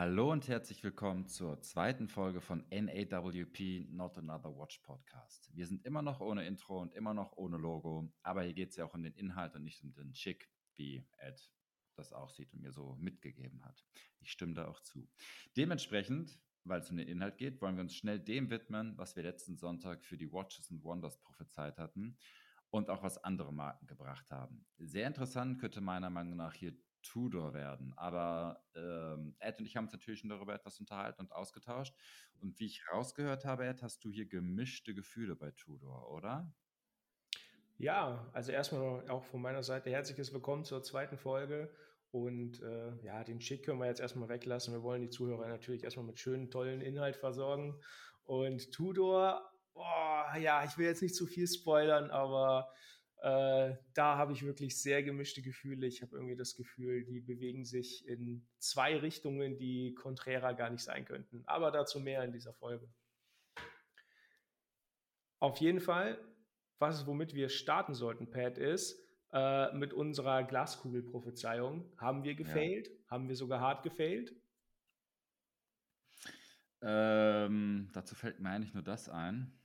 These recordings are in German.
Hallo und herzlich willkommen zur zweiten Folge von NAWP Not Another Watch Podcast. Wir sind immer noch ohne Intro und immer noch ohne Logo, aber hier geht es ja auch um den Inhalt und nicht um den Schick, wie Ed das auch sieht und mir so mitgegeben hat. Ich stimme da auch zu. Dementsprechend, weil es um den Inhalt geht, wollen wir uns schnell dem widmen, was wir letzten Sonntag für die Watches and Wonders prophezeit hatten und auch was andere Marken gebracht haben. Sehr interessant könnte meiner Meinung nach hier Tudor werden. Aber ähm, Ed und ich haben uns natürlich schon darüber etwas unterhalten und ausgetauscht. Und wie ich rausgehört habe, Ed, hast du hier gemischte Gefühle bei Tudor, oder? Ja, also erstmal auch von meiner Seite herzliches Willkommen zur zweiten Folge. Und äh, ja, den Schick können wir jetzt erstmal weglassen. Wir wollen die Zuhörer natürlich erstmal mit schönen, tollen Inhalt versorgen. Und Tudor, oh, ja, ich will jetzt nicht zu viel spoilern, aber äh, da habe ich wirklich sehr gemischte Gefühle. Ich habe irgendwie das Gefühl, die bewegen sich in zwei Richtungen, die konträrer gar nicht sein könnten. Aber dazu mehr in dieser Folge. Auf jeden Fall, was womit wir starten sollten, Pat, ist äh, mit unserer Glaskugelprophezeiung. Haben wir gefailt? Ja. Haben wir sogar hart gefailt? Ähm, dazu fällt mir eigentlich nur das ein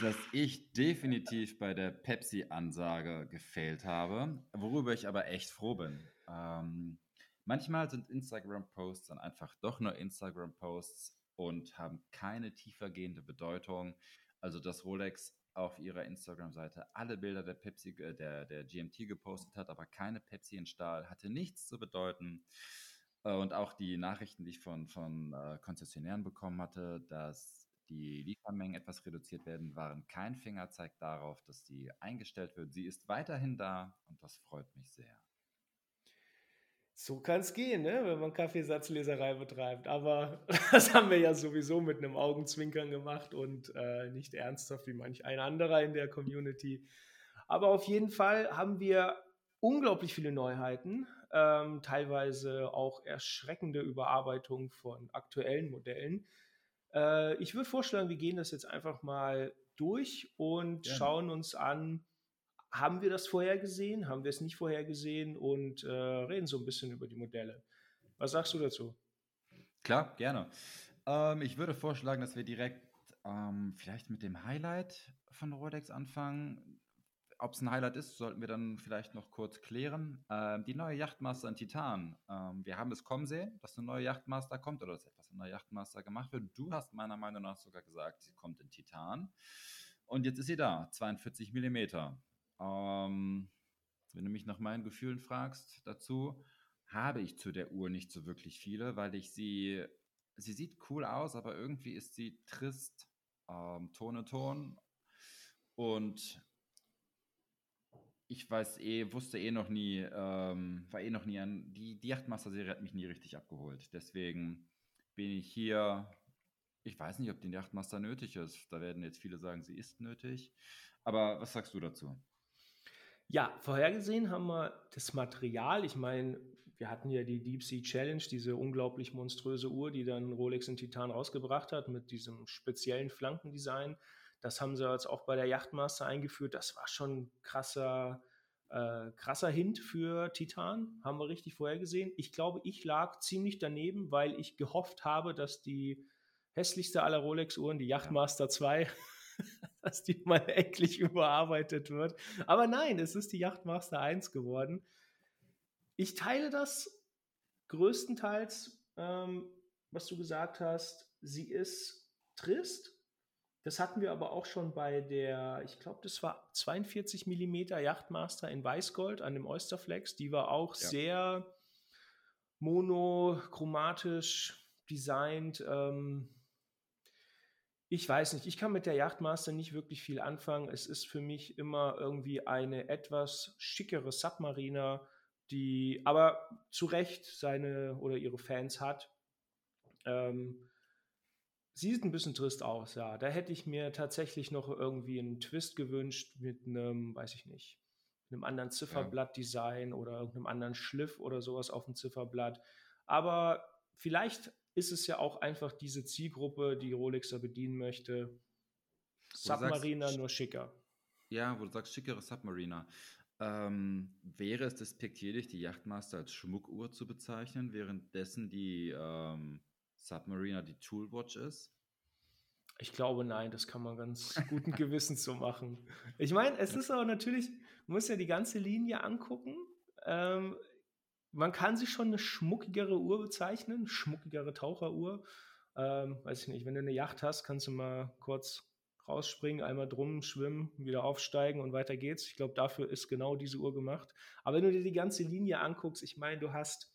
dass ich definitiv bei der Pepsi-Ansage gefehlt habe, worüber ich aber echt froh bin. Ähm, manchmal sind Instagram-Posts dann einfach doch nur Instagram-Posts und haben keine tiefergehende Bedeutung. Also, dass Rolex auf ihrer Instagram-Seite alle Bilder der Pepsi, äh, der, der GMT gepostet hat, aber keine Pepsi in Stahl, hatte nichts zu bedeuten. Äh, und auch die Nachrichten, die ich von, von äh, Konzessionären bekommen hatte, dass die Liefermengen etwas reduziert werden, waren kein Fingerzeig darauf, dass sie eingestellt wird. Sie ist weiterhin da und das freut mich sehr. So kann es gehen, ne? wenn man Kaffeesatzleserei betreibt. Aber das haben wir ja sowieso mit einem Augenzwinkern gemacht und äh, nicht ernsthaft wie manch ein anderer in der Community. Aber auf jeden Fall haben wir unglaublich viele Neuheiten, ähm, teilweise auch erschreckende Überarbeitungen von aktuellen Modellen. Äh, ich würde vorschlagen, wir gehen das jetzt einfach mal durch und ja. schauen uns an, haben wir das vorher gesehen, haben wir es nicht vorher gesehen und äh, reden so ein bisschen über die Modelle. Was sagst du dazu? Klar, gerne. Ähm, ich würde vorschlagen, dass wir direkt ähm, vielleicht mit dem Highlight von Rolex anfangen. Ob es ein Highlight ist, sollten wir dann vielleicht noch kurz klären. Ähm, die neue Yachtmaster in Titan. Ähm, wir haben es kommen sehen, dass eine neue Yachtmaster kommt oder dass etwas in der Yachtmaster gemacht wird. Du hast meiner Meinung nach sogar gesagt, sie kommt in Titan. Und jetzt ist sie da, 42 mm. Ähm, wenn du mich nach meinen Gefühlen fragst dazu, habe ich zu der Uhr nicht so wirklich viele, weil ich sie, sie sieht cool aus, aber irgendwie ist sie trist, ähm, Tone Ton und ich weiß eh, wusste eh noch nie, ähm, war eh noch nie an, die, die Yachtmaster-Serie hat mich nie richtig abgeholt. Deswegen bin ich hier, ich weiß nicht, ob die Yachtmaster nötig ist. Da werden jetzt viele sagen, sie ist nötig. Aber was sagst du dazu? Ja, vorhergesehen haben wir das Material. Ich meine, wir hatten ja die Deep Sea Challenge, diese unglaublich monströse Uhr, die dann Rolex in Titan rausgebracht hat mit diesem speziellen Flankendesign. Das haben sie jetzt auch bei der Yachtmaster eingeführt. Das war schon krasser, äh, krasser Hint für Titan. Haben wir richtig vorhergesehen. Ich glaube, ich lag ziemlich daneben, weil ich gehofft habe, dass die hässlichste aller Rolex-Uhren, die Yachtmaster 2, dass die mal endlich überarbeitet wird. Aber nein, es ist die Yachtmaster 1 geworden. Ich teile das größtenteils, ähm, was du gesagt hast. Sie ist trist, das hatten wir aber auch schon bei der, ich glaube, das war 42 mm Yachtmaster in Weißgold an dem Oysterflex. Die war auch ja. sehr monochromatisch designt. Ähm, ich weiß nicht, ich kann mit der Yachtmaster nicht wirklich viel anfangen. Es ist für mich immer irgendwie eine etwas schickere Submariner, die aber zu Recht seine oder ihre Fans hat. Ähm, Sieht ein bisschen trist aus, ja. Da hätte ich mir tatsächlich noch irgendwie einen Twist gewünscht mit einem, weiß ich nicht, einem anderen Zifferblatt-Design ja. oder irgendeinem anderen Schliff oder sowas auf dem Zifferblatt. Aber vielleicht ist es ja auch einfach diese Zielgruppe, die Rolexer bedienen möchte. Submariner nur schicker. Ja, wo du sagst, schickere Submariner. Ähm, wäre es despektierlich, die Yachtmaster als Schmuckuhr zu bezeichnen, währenddessen die ähm, Submariner die Toolwatch ist? Ich glaube, nein, das kann man ganz guten Gewissens so machen. Ich meine, es ist aber natürlich, man muss ja die ganze Linie angucken. Ähm, man kann sich schon eine schmuckigere Uhr bezeichnen, schmuckigere Taucheruhr. Ähm, weiß ich nicht, wenn du eine Yacht hast, kannst du mal kurz rausspringen, einmal drum schwimmen, wieder aufsteigen und weiter geht's. Ich glaube, dafür ist genau diese Uhr gemacht. Aber wenn du dir die ganze Linie anguckst, ich meine, du hast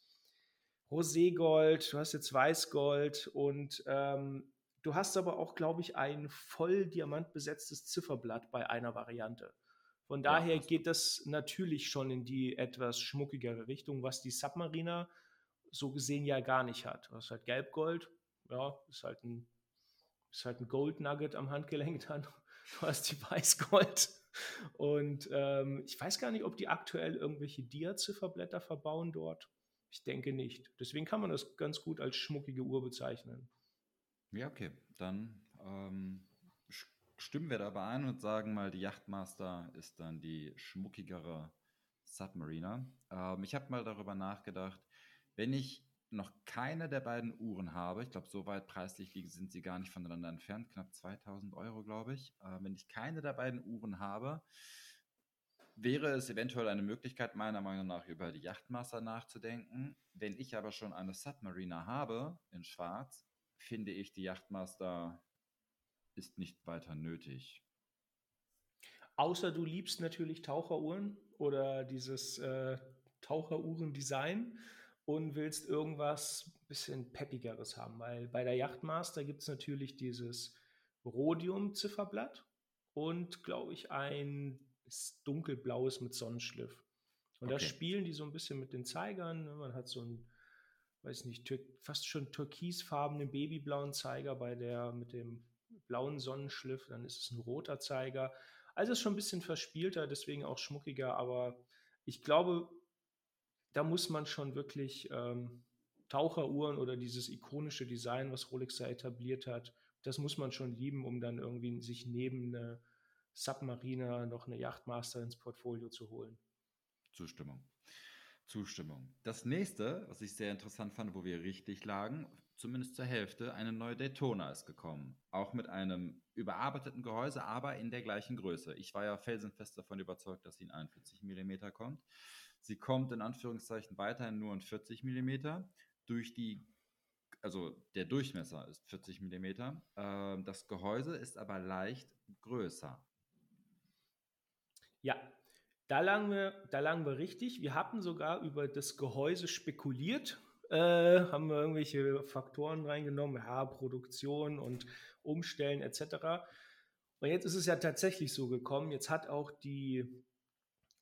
Roségold, du hast jetzt Weißgold und ähm, Du hast aber auch, glaube ich, ein voll diamantbesetztes Zifferblatt bei einer Variante. Von daher ja, geht das natürlich schon in die etwas schmuckigere Richtung, was die Submariner so gesehen ja gar nicht hat. Du hast halt Gelbgold, ja, ist halt ein, ist halt ein Gold Nugget am Handgelenk dann. Du hast die Weißgold. Und ähm, ich weiß gar nicht, ob die aktuell irgendwelche Dia-Zifferblätter verbauen dort. Ich denke nicht. Deswegen kann man das ganz gut als schmuckige Uhr bezeichnen. Ja, okay. Dann ähm, stimmen wir dabei ein und sagen mal, die Yachtmaster ist dann die schmuckigere Submariner. Ähm, ich habe mal darüber nachgedacht, wenn ich noch keine der beiden Uhren habe, ich glaube, so weit preislich sind sie gar nicht voneinander entfernt, knapp 2000 Euro, glaube ich. Äh, wenn ich keine der beiden Uhren habe, wäre es eventuell eine Möglichkeit, meiner Meinung nach über die Yachtmaster nachzudenken. Wenn ich aber schon eine Submariner habe in Schwarz, finde ich, die Yachtmaster ist nicht weiter nötig. Außer du liebst natürlich Taucheruhren oder dieses äh, Taucheruhren-Design und willst irgendwas bisschen peppigeres haben, weil bei der Yachtmaster gibt es natürlich dieses Rhodium-Zifferblatt und, glaube ich, ein dunkelblaues mit Sonnenschliff. Und okay. da spielen die so ein bisschen mit den Zeigern. Ne? Man hat so ein weiß nicht, fast schon türkisfarbenen babyblauen Zeiger bei der mit dem blauen Sonnenschliff, dann ist es ein roter Zeiger. Also ist schon ein bisschen verspielter, deswegen auch schmuckiger, aber ich glaube, da muss man schon wirklich ähm, Taucheruhren oder dieses ikonische Design, was Rolex da etabliert hat, das muss man schon lieben, um dann irgendwie sich neben eine Submariner noch eine Yachtmaster ins Portfolio zu holen. Zustimmung. Zustimmung. Das nächste, was ich sehr interessant fand, wo wir richtig lagen, zumindest zur Hälfte, eine neue Daytona ist gekommen. Auch mit einem überarbeiteten Gehäuse, aber in der gleichen Größe. Ich war ja felsenfest davon überzeugt, dass sie in 41 mm kommt. Sie kommt in Anführungszeichen weiterhin nur in 40 mm. Durch die, also der Durchmesser ist 40 mm. Äh, das Gehäuse ist aber leicht größer. Ja, da lagen wir, da lagen wir richtig. Wir hatten sogar über das Gehäuse spekuliert, äh, haben wir irgendwelche Faktoren reingenommen, ja, Produktion und Umstellen etc. Und jetzt ist es ja tatsächlich so gekommen. Jetzt hat auch die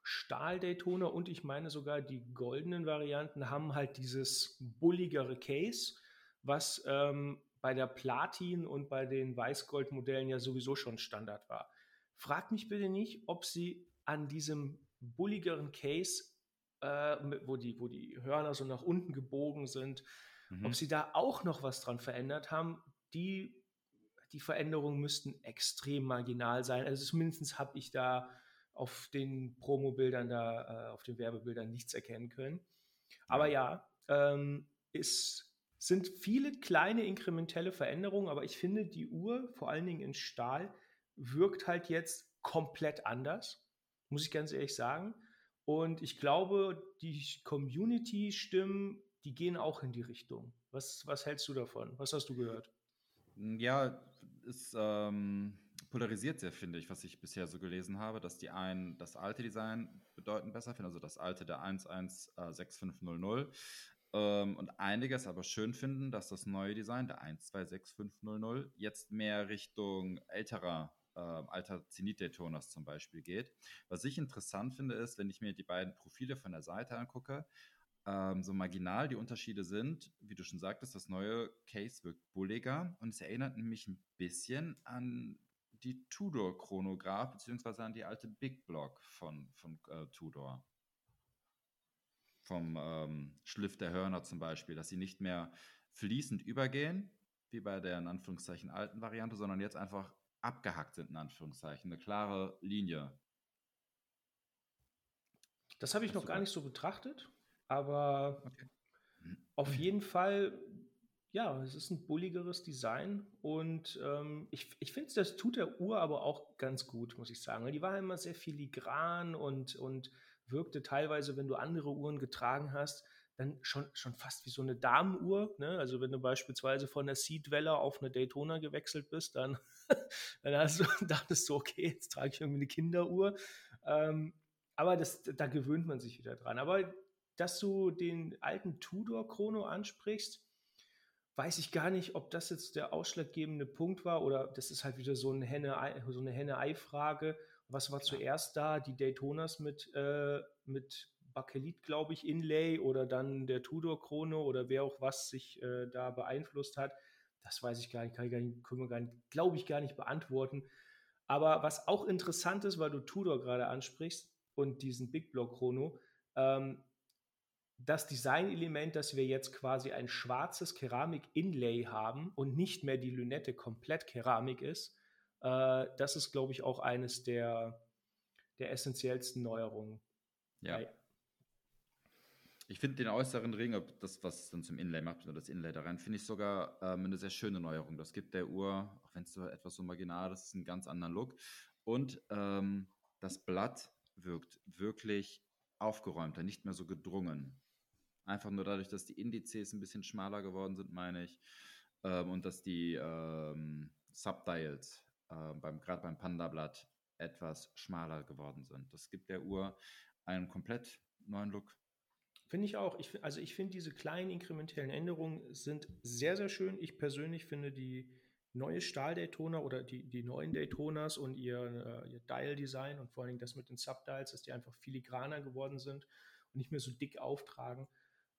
Stahl-Daytona und ich meine sogar die goldenen Varianten haben halt dieses bulligere Case, was ähm, bei der Platin und bei den Weißgold-Modellen ja sowieso schon Standard war. Fragt mich bitte nicht, ob sie an diesem bulligeren Case, äh, wo, die, wo die Hörner so nach unten gebogen sind, mhm. ob sie da auch noch was dran verändert haben, die, die Veränderungen müssten extrem marginal sein. Also zumindest habe ich da auf den Promo-Bildern da, äh, auf den Werbebildern nichts erkennen können. Aber ja, ähm, es sind viele kleine inkrementelle Veränderungen, aber ich finde, die Uhr, vor allen Dingen in Stahl, wirkt halt jetzt komplett anders muss ich ganz ehrlich sagen. Und ich glaube, die Community-Stimmen, die gehen auch in die Richtung. Was, was hältst du davon? Was hast du gehört? Ja, es ähm, polarisiert sehr, finde ich, was ich bisher so gelesen habe, dass die einen das alte Design bedeutend besser finden, also das alte der 116500. Ähm, und einige es aber schön finden, dass das neue Design, der 126500, jetzt mehr Richtung älterer äh, alter Zenit-Daytonas zum Beispiel geht. Was ich interessant finde, ist, wenn ich mir die beiden Profile von der Seite angucke, ähm, so marginal die Unterschiede sind, wie du schon sagtest, das neue Case wirkt bulliger und es erinnert mich ein bisschen an die Tudor-Chronograph beziehungsweise an die alte Big Block von, von äh, Tudor. Vom ähm, Schliff der Hörner zum Beispiel, dass sie nicht mehr fließend übergehen, wie bei der in Anführungszeichen alten Variante, sondern jetzt einfach abgehackt sind, in Anführungszeichen, eine klare Linie. Das habe ich noch gar nicht so betrachtet, aber okay. auf jeden Fall, ja, es ist ein bulligeres Design und ähm, ich, ich finde, das tut der Uhr aber auch ganz gut, muss ich sagen. Die war immer sehr filigran und, und wirkte teilweise, wenn du andere Uhren getragen hast, dann schon, schon fast wie so eine Damenuhr. Ne? Also wenn du beispielsweise von der Seed Weller auf eine Daytona gewechselt bist, dann, dann hast du, dachtest du, okay, jetzt trage ich irgendwie eine Kinderuhr. Ähm, aber das, da gewöhnt man sich wieder dran. Aber dass du den alten Tudor Chrono ansprichst, weiß ich gar nicht, ob das jetzt der ausschlaggebende Punkt war oder das ist halt wieder so eine Henne-Ei-Frage. So Henne Was war zuerst da? Die Daytonas mit, äh, mit Bakelit, glaube ich, Inlay oder dann der Tudor Chrono oder wer auch was sich äh, da beeinflusst hat. Das weiß ich gar nicht, kann ich gar nicht, können wir gar nicht, glaube ich, gar nicht beantworten. Aber was auch interessant ist, weil du Tudor gerade ansprichst und diesen Big Block Chrono, ähm, das Designelement, dass wir jetzt quasi ein schwarzes Keramik-Inlay haben und nicht mehr die Lünette komplett Keramik ist, äh, das ist, glaube ich, auch eines der, der essentiellsten Neuerungen. Ja. Bei ich finde den äußeren Ring, ob das, was dann zum Inlay macht, oder das Inlay da rein, finde ich sogar ähm, eine sehr schöne Neuerung. Das gibt der Uhr, auch wenn es so etwas so marginal ist, einen ganz anderen Look. Und ähm, das Blatt wirkt wirklich aufgeräumter, nicht mehr so gedrungen. Einfach nur dadurch, dass die Indizes ein bisschen schmaler geworden sind, meine ich. Ähm, und dass die ähm, Subdials äh, beim, gerade beim Panda-Blatt etwas schmaler geworden sind. Das gibt der Uhr einen komplett neuen Look. Finde ich auch. Ich, also ich finde diese kleinen inkrementellen Änderungen sind sehr, sehr schön. Ich persönlich finde die neue Stahl-Daytona oder die, die neuen Daytonas und ihr, äh, ihr Dial-Design und vor allem das mit den Subdials, dass die einfach filigraner geworden sind und nicht mehr so dick auftragen.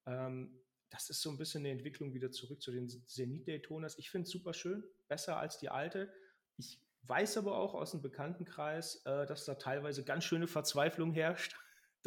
Ähm, das ist so ein bisschen eine Entwicklung wieder zurück zu den Zenit-Daytonas. Ich finde es super schön, besser als die alte. Ich weiß aber auch aus dem Bekanntenkreis, äh, dass da teilweise ganz schöne Verzweiflung herrscht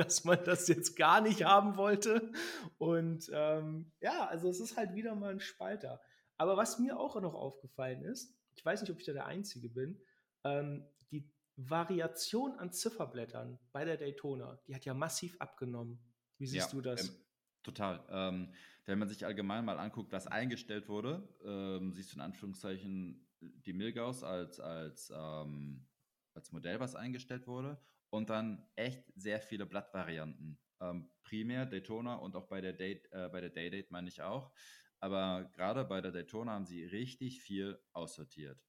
dass man das jetzt gar nicht haben wollte. Und ähm, ja, also es ist halt wieder mal ein Spalter. Aber was mir auch noch aufgefallen ist, ich weiß nicht, ob ich da der Einzige bin, ähm, die Variation an Zifferblättern bei der Daytona, die hat ja massiv abgenommen. Wie siehst ja, du das? Ähm, total. Ähm, wenn man sich allgemein mal anguckt, was eingestellt wurde, ähm, siehst du in Anführungszeichen die Milgaus als, als, ähm, als Modell, was eingestellt wurde und dann echt sehr viele Blattvarianten. Ähm, primär Daytona und auch bei der, Date, äh, bei der Daydate meine ich auch. Aber gerade bei der Daytona haben sie richtig viel aussortiert.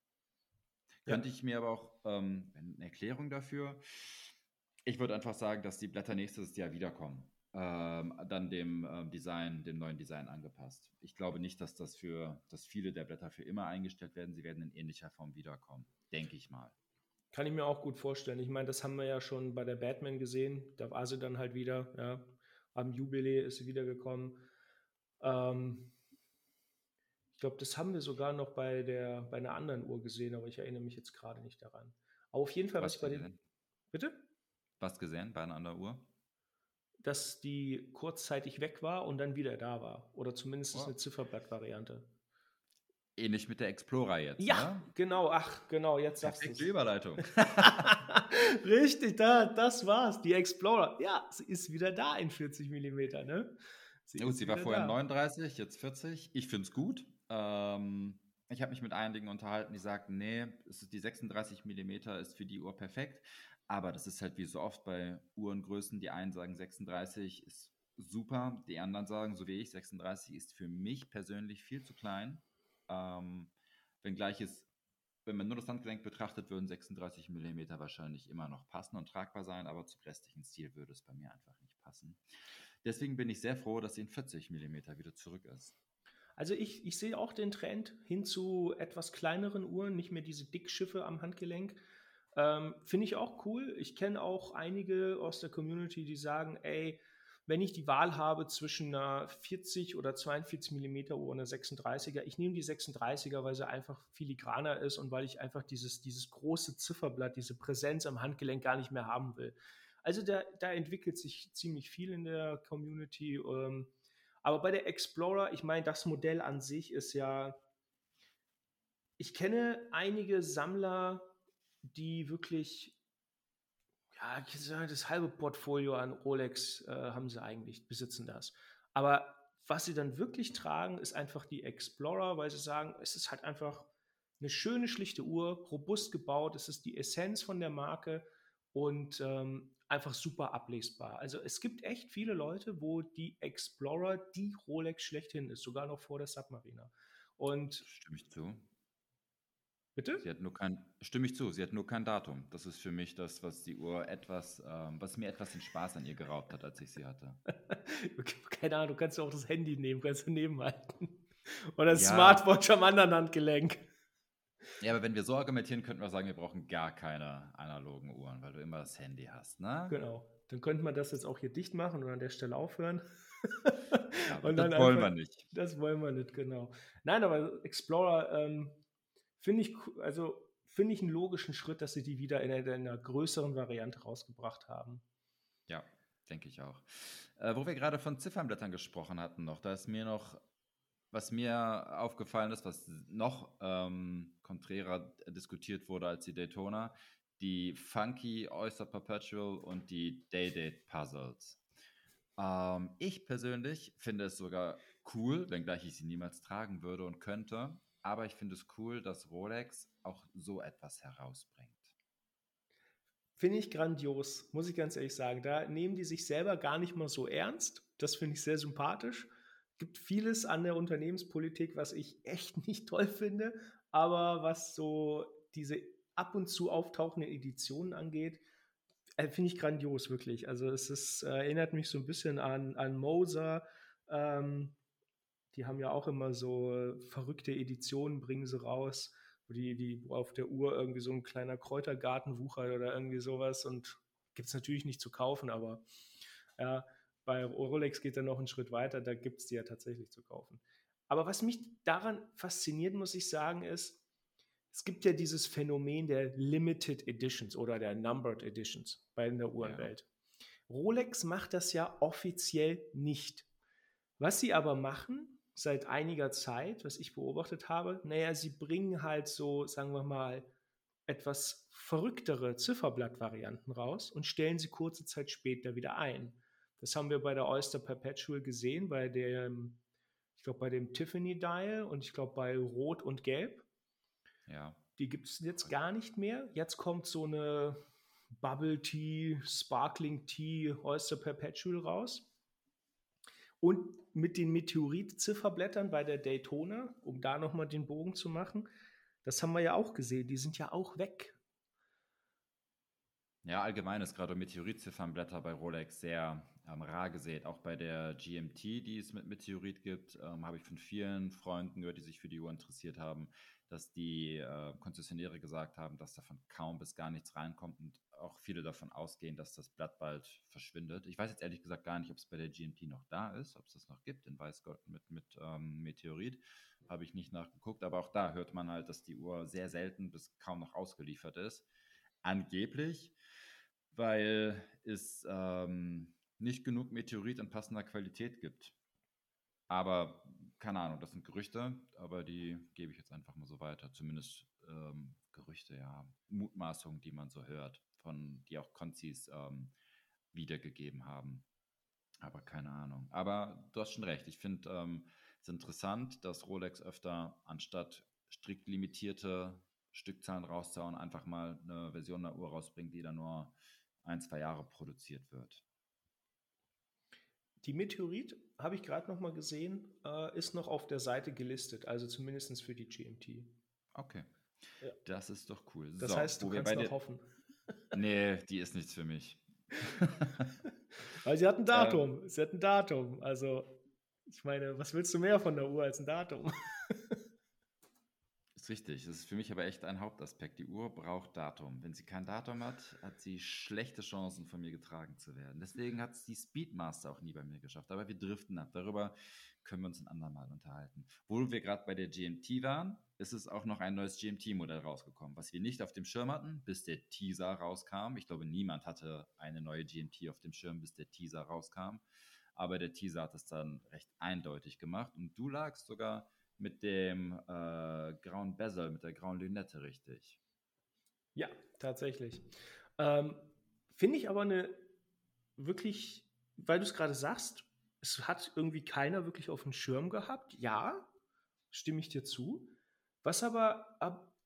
Ja. Könnte ich mir aber auch ähm, eine Erklärung dafür. Ich würde einfach sagen, dass die Blätter nächstes Jahr wiederkommen. Ähm, dann dem ähm, Design, dem neuen Design angepasst. Ich glaube nicht, dass das für, dass viele der Blätter für immer eingestellt werden. Sie werden in ähnlicher Form wiederkommen, denke ich mal. Kann ich mir auch gut vorstellen. Ich meine, das haben wir ja schon bei der Batman gesehen. Da war sie dann halt wieder, ja. Am Jubiläum ist sie wiedergekommen. Ähm, ich glaube, das haben wir sogar noch bei, der, bei einer anderen Uhr gesehen, aber ich erinnere mich jetzt gerade nicht daran. Aber auf jeden Fall, was, was ich bei den. Bitte? Was gesehen bei einer anderen Uhr? Dass die kurzzeitig weg war und dann wieder da war. Oder zumindest oh. eine Zifferblatt-Variante. Ähnlich mit der Explorer jetzt. Ja, ne? genau. Ach, genau. Jetzt sagst du es. Überleitung. Richtig, da, das war's. Die Explorer. Ja, sie ist wieder da in 40 mm. Ne? Sie, oh, sie war vorher da. 39, jetzt 40. Ich finde es gut. Ähm, ich habe mich mit einigen unterhalten, die sagten, nee, es ist die 36 mm ist für die Uhr perfekt. Aber das ist halt wie so oft bei Uhrengrößen. Die einen sagen 36 ist super, die anderen sagen, so wie ich, 36 ist für mich persönlich viel zu klein. Ähm, wenngleich es, wenn man nur das Handgelenk betrachtet, würden 36 mm wahrscheinlich immer noch passen und tragbar sein, aber zum restlichen Stil würde es bei mir einfach nicht passen. Deswegen bin ich sehr froh, dass sie in 40 mm wieder zurück ist. Also ich, ich sehe auch den Trend hin zu etwas kleineren Uhren, nicht mehr diese Dickschiffe am Handgelenk. Ähm, Finde ich auch cool. Ich kenne auch einige aus der Community, die sagen, ey, wenn ich die Wahl habe zwischen einer 40 oder 42 mm Uhr und einer 36er, ich nehme die 36er, weil sie einfach filigraner ist und weil ich einfach dieses, dieses große Zifferblatt, diese Präsenz am Handgelenk gar nicht mehr haben will. Also da, da entwickelt sich ziemlich viel in der Community. Ähm, aber bei der Explorer, ich meine, das Modell an sich ist ja, ich kenne einige Sammler, die wirklich ja, das halbe Portfolio an Rolex äh, haben sie eigentlich, besitzen das. Aber was sie dann wirklich tragen, ist einfach die Explorer, weil sie sagen, es ist halt einfach eine schöne, schlichte Uhr, robust gebaut, es ist die Essenz von der Marke und ähm, einfach super ablesbar. Also es gibt echt viele Leute, wo die Explorer die Rolex schlechthin ist, sogar noch vor der Submariner. Und stimme ich zu. Bitte? Sie hat nur kein, stimme ich zu, sie hat nur kein Datum. Das ist für mich das, was die Uhr etwas, ähm, was mir etwas den Spaß an ihr geraubt hat, als ich sie hatte. Keine Ahnung, du kannst ja auch das Handy nehmen, kannst du nebenhalten. Oder das ja. Smartwatch am anderen Handgelenk. Ja, aber wenn wir so argumentieren, könnten wir sagen, wir brauchen gar keine analogen Uhren, weil du immer das Handy hast, ne? Genau. Dann könnte man das jetzt auch hier dicht machen und an der Stelle aufhören. Ja, das wollen einfach, wir nicht. Das wollen wir nicht, genau. Nein, aber Explorer, ähm, finde ich, also finde ich einen logischen Schritt, dass sie die wieder in einer, in einer größeren Variante rausgebracht haben. Ja, denke ich auch. Äh, wo wir gerade von Ziffernblättern gesprochen hatten, noch, da ist mir noch, was mir aufgefallen ist, was noch ähm, konträrer diskutiert wurde als die Daytona, die Funky Oyster Perpetual und die Day-Date Puzzles. Ähm, ich persönlich finde es sogar cool, wenngleich ich sie niemals tragen würde und könnte, aber ich finde es cool, dass Rolex auch so etwas herausbringt. Finde ich grandios, muss ich ganz ehrlich sagen. Da nehmen die sich selber gar nicht mal so ernst. Das finde ich sehr sympathisch. Gibt vieles an der Unternehmenspolitik, was ich echt nicht toll finde, aber was so diese ab und zu auftauchenden Editionen angeht, äh, finde ich grandios, wirklich. Also es ist, äh, erinnert mich so ein bisschen an, an Moser, ähm, die haben ja auch immer so verrückte Editionen, bringen sie raus, wo die, die wo auf der Uhr irgendwie so ein kleiner Kräutergarten wuchert oder irgendwie sowas und gibt es natürlich nicht zu kaufen, aber ja, bei Rolex geht er noch einen Schritt weiter, da gibt es die ja tatsächlich zu kaufen. Aber was mich daran fasziniert, muss ich sagen, ist, es gibt ja dieses Phänomen der Limited Editions oder der Numbered Editions bei der Uhrenwelt. Ja. Rolex macht das ja offiziell nicht. Was sie aber machen, seit einiger Zeit, was ich beobachtet habe, naja, sie bringen halt so, sagen wir mal, etwas verrücktere Zifferblattvarianten raus und stellen sie kurze Zeit später wieder ein. Das haben wir bei der Oyster Perpetual gesehen, bei dem, ich glaube, bei dem Tiffany Dial und ich glaube bei Rot und Gelb. Ja. Die gibt es jetzt gar nicht mehr. Jetzt kommt so eine Bubble Tea, Sparkling Tea Oyster Perpetual raus. Und mit den Meteorit-Zifferblättern bei der Daytona, um da nochmal den Bogen zu machen, das haben wir ja auch gesehen, die sind ja auch weg. Ja, allgemein ist gerade Meteorit-Ziffernblätter bei Rolex sehr ähm, rar gesät. Auch bei der GMT, die es mit Meteorit gibt, ähm, habe ich von vielen Freunden gehört, die sich für die Uhr interessiert haben, dass die äh, Konzessionäre gesagt haben, dass davon kaum bis gar nichts reinkommt und auch viele davon ausgehen, dass das Blatt bald verschwindet. Ich weiß jetzt ehrlich gesagt gar nicht, ob es bei der GMT noch da ist, ob es das noch gibt in Weißgold mit, mit ähm, Meteorit. Habe ich nicht nachgeguckt, aber auch da hört man halt, dass die Uhr sehr selten bis kaum noch ausgeliefert ist. Angeblich, weil es ähm, nicht genug Meteorit in passender Qualität gibt. Aber keine Ahnung, das sind Gerüchte, aber die gebe ich jetzt einfach mal so weiter. Zumindest ähm, Gerüchte, ja, Mutmaßungen, die man so hört, von die auch Konzis ähm, wiedergegeben haben. Aber keine Ahnung. Aber du hast schon recht. Ich finde ähm, es interessant, dass Rolex öfter anstatt strikt limitierte Stückzahlen rauszuhauen, einfach mal eine Version der Uhr rausbringt, die dann nur ein, zwei Jahre produziert wird. Die Meteorit, habe ich gerade noch mal gesehen, äh, ist noch auf der Seite gelistet, also zumindest für die GMT. Okay. Ja. Das ist doch cool. Das so, heißt, du kannst noch hoffen. Nee, die ist nichts für mich. Weil sie hat ein Datum. Ähm, sie hat ein Datum. Also, ich meine, was willst du mehr von der Uhr als ein Datum? Ist richtig. Das ist für mich aber echt ein Hauptaspekt. Die Uhr braucht Datum. Wenn sie kein Datum hat, hat sie schlechte Chancen, von mir getragen zu werden. Deswegen hat es die Speedmaster auch nie bei mir geschafft. Aber wir driften ab. Darüber können wir uns ein andermal unterhalten. Wo wir gerade bei der GMT waren, ist es auch noch ein neues GMT-Modell rausgekommen, was wir nicht auf dem Schirm hatten, bis der Teaser rauskam. Ich glaube, niemand hatte eine neue GMT auf dem Schirm, bis der Teaser rauskam. Aber der Teaser hat es dann recht eindeutig gemacht. Und du lagst sogar mit dem äh, grauen Bezel, mit der grauen Lünette, richtig? Ja, tatsächlich. Ähm, Finde ich aber eine wirklich, weil du es gerade sagst, es hat irgendwie keiner wirklich auf dem Schirm gehabt. Ja, stimme ich dir zu. Was aber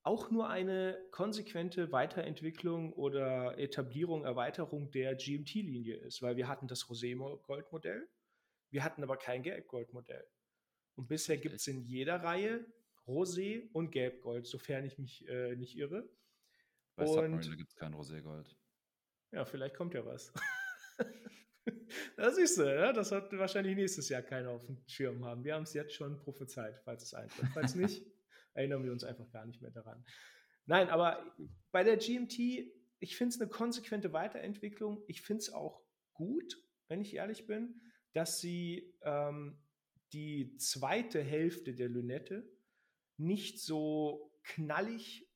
auch nur eine konsequente Weiterentwicklung oder Etablierung, Erweiterung der GMT-Linie ist, weil wir hatten das Rosé-Gold-Modell, wir hatten aber kein Gelb-Gold-Modell. Und bisher gibt es in jeder Reihe Rosé und Gelb-Gold, sofern ich mich äh, nicht irre. Bei Submarine gibt es kein Rosé-Gold. Ja, vielleicht kommt ja was. das siehst du, ja? das wird wahrscheinlich nächstes Jahr keiner auf dem Schirm haben. Wir haben es jetzt schon prophezeit, falls es eintritt. Falls nicht, erinnern wir uns einfach gar nicht mehr daran. Nein, aber bei der GMT, ich finde es eine konsequente Weiterentwicklung. Ich finde es auch gut, wenn ich ehrlich bin, dass sie ähm, die zweite Hälfte der Lünette nicht so knallig,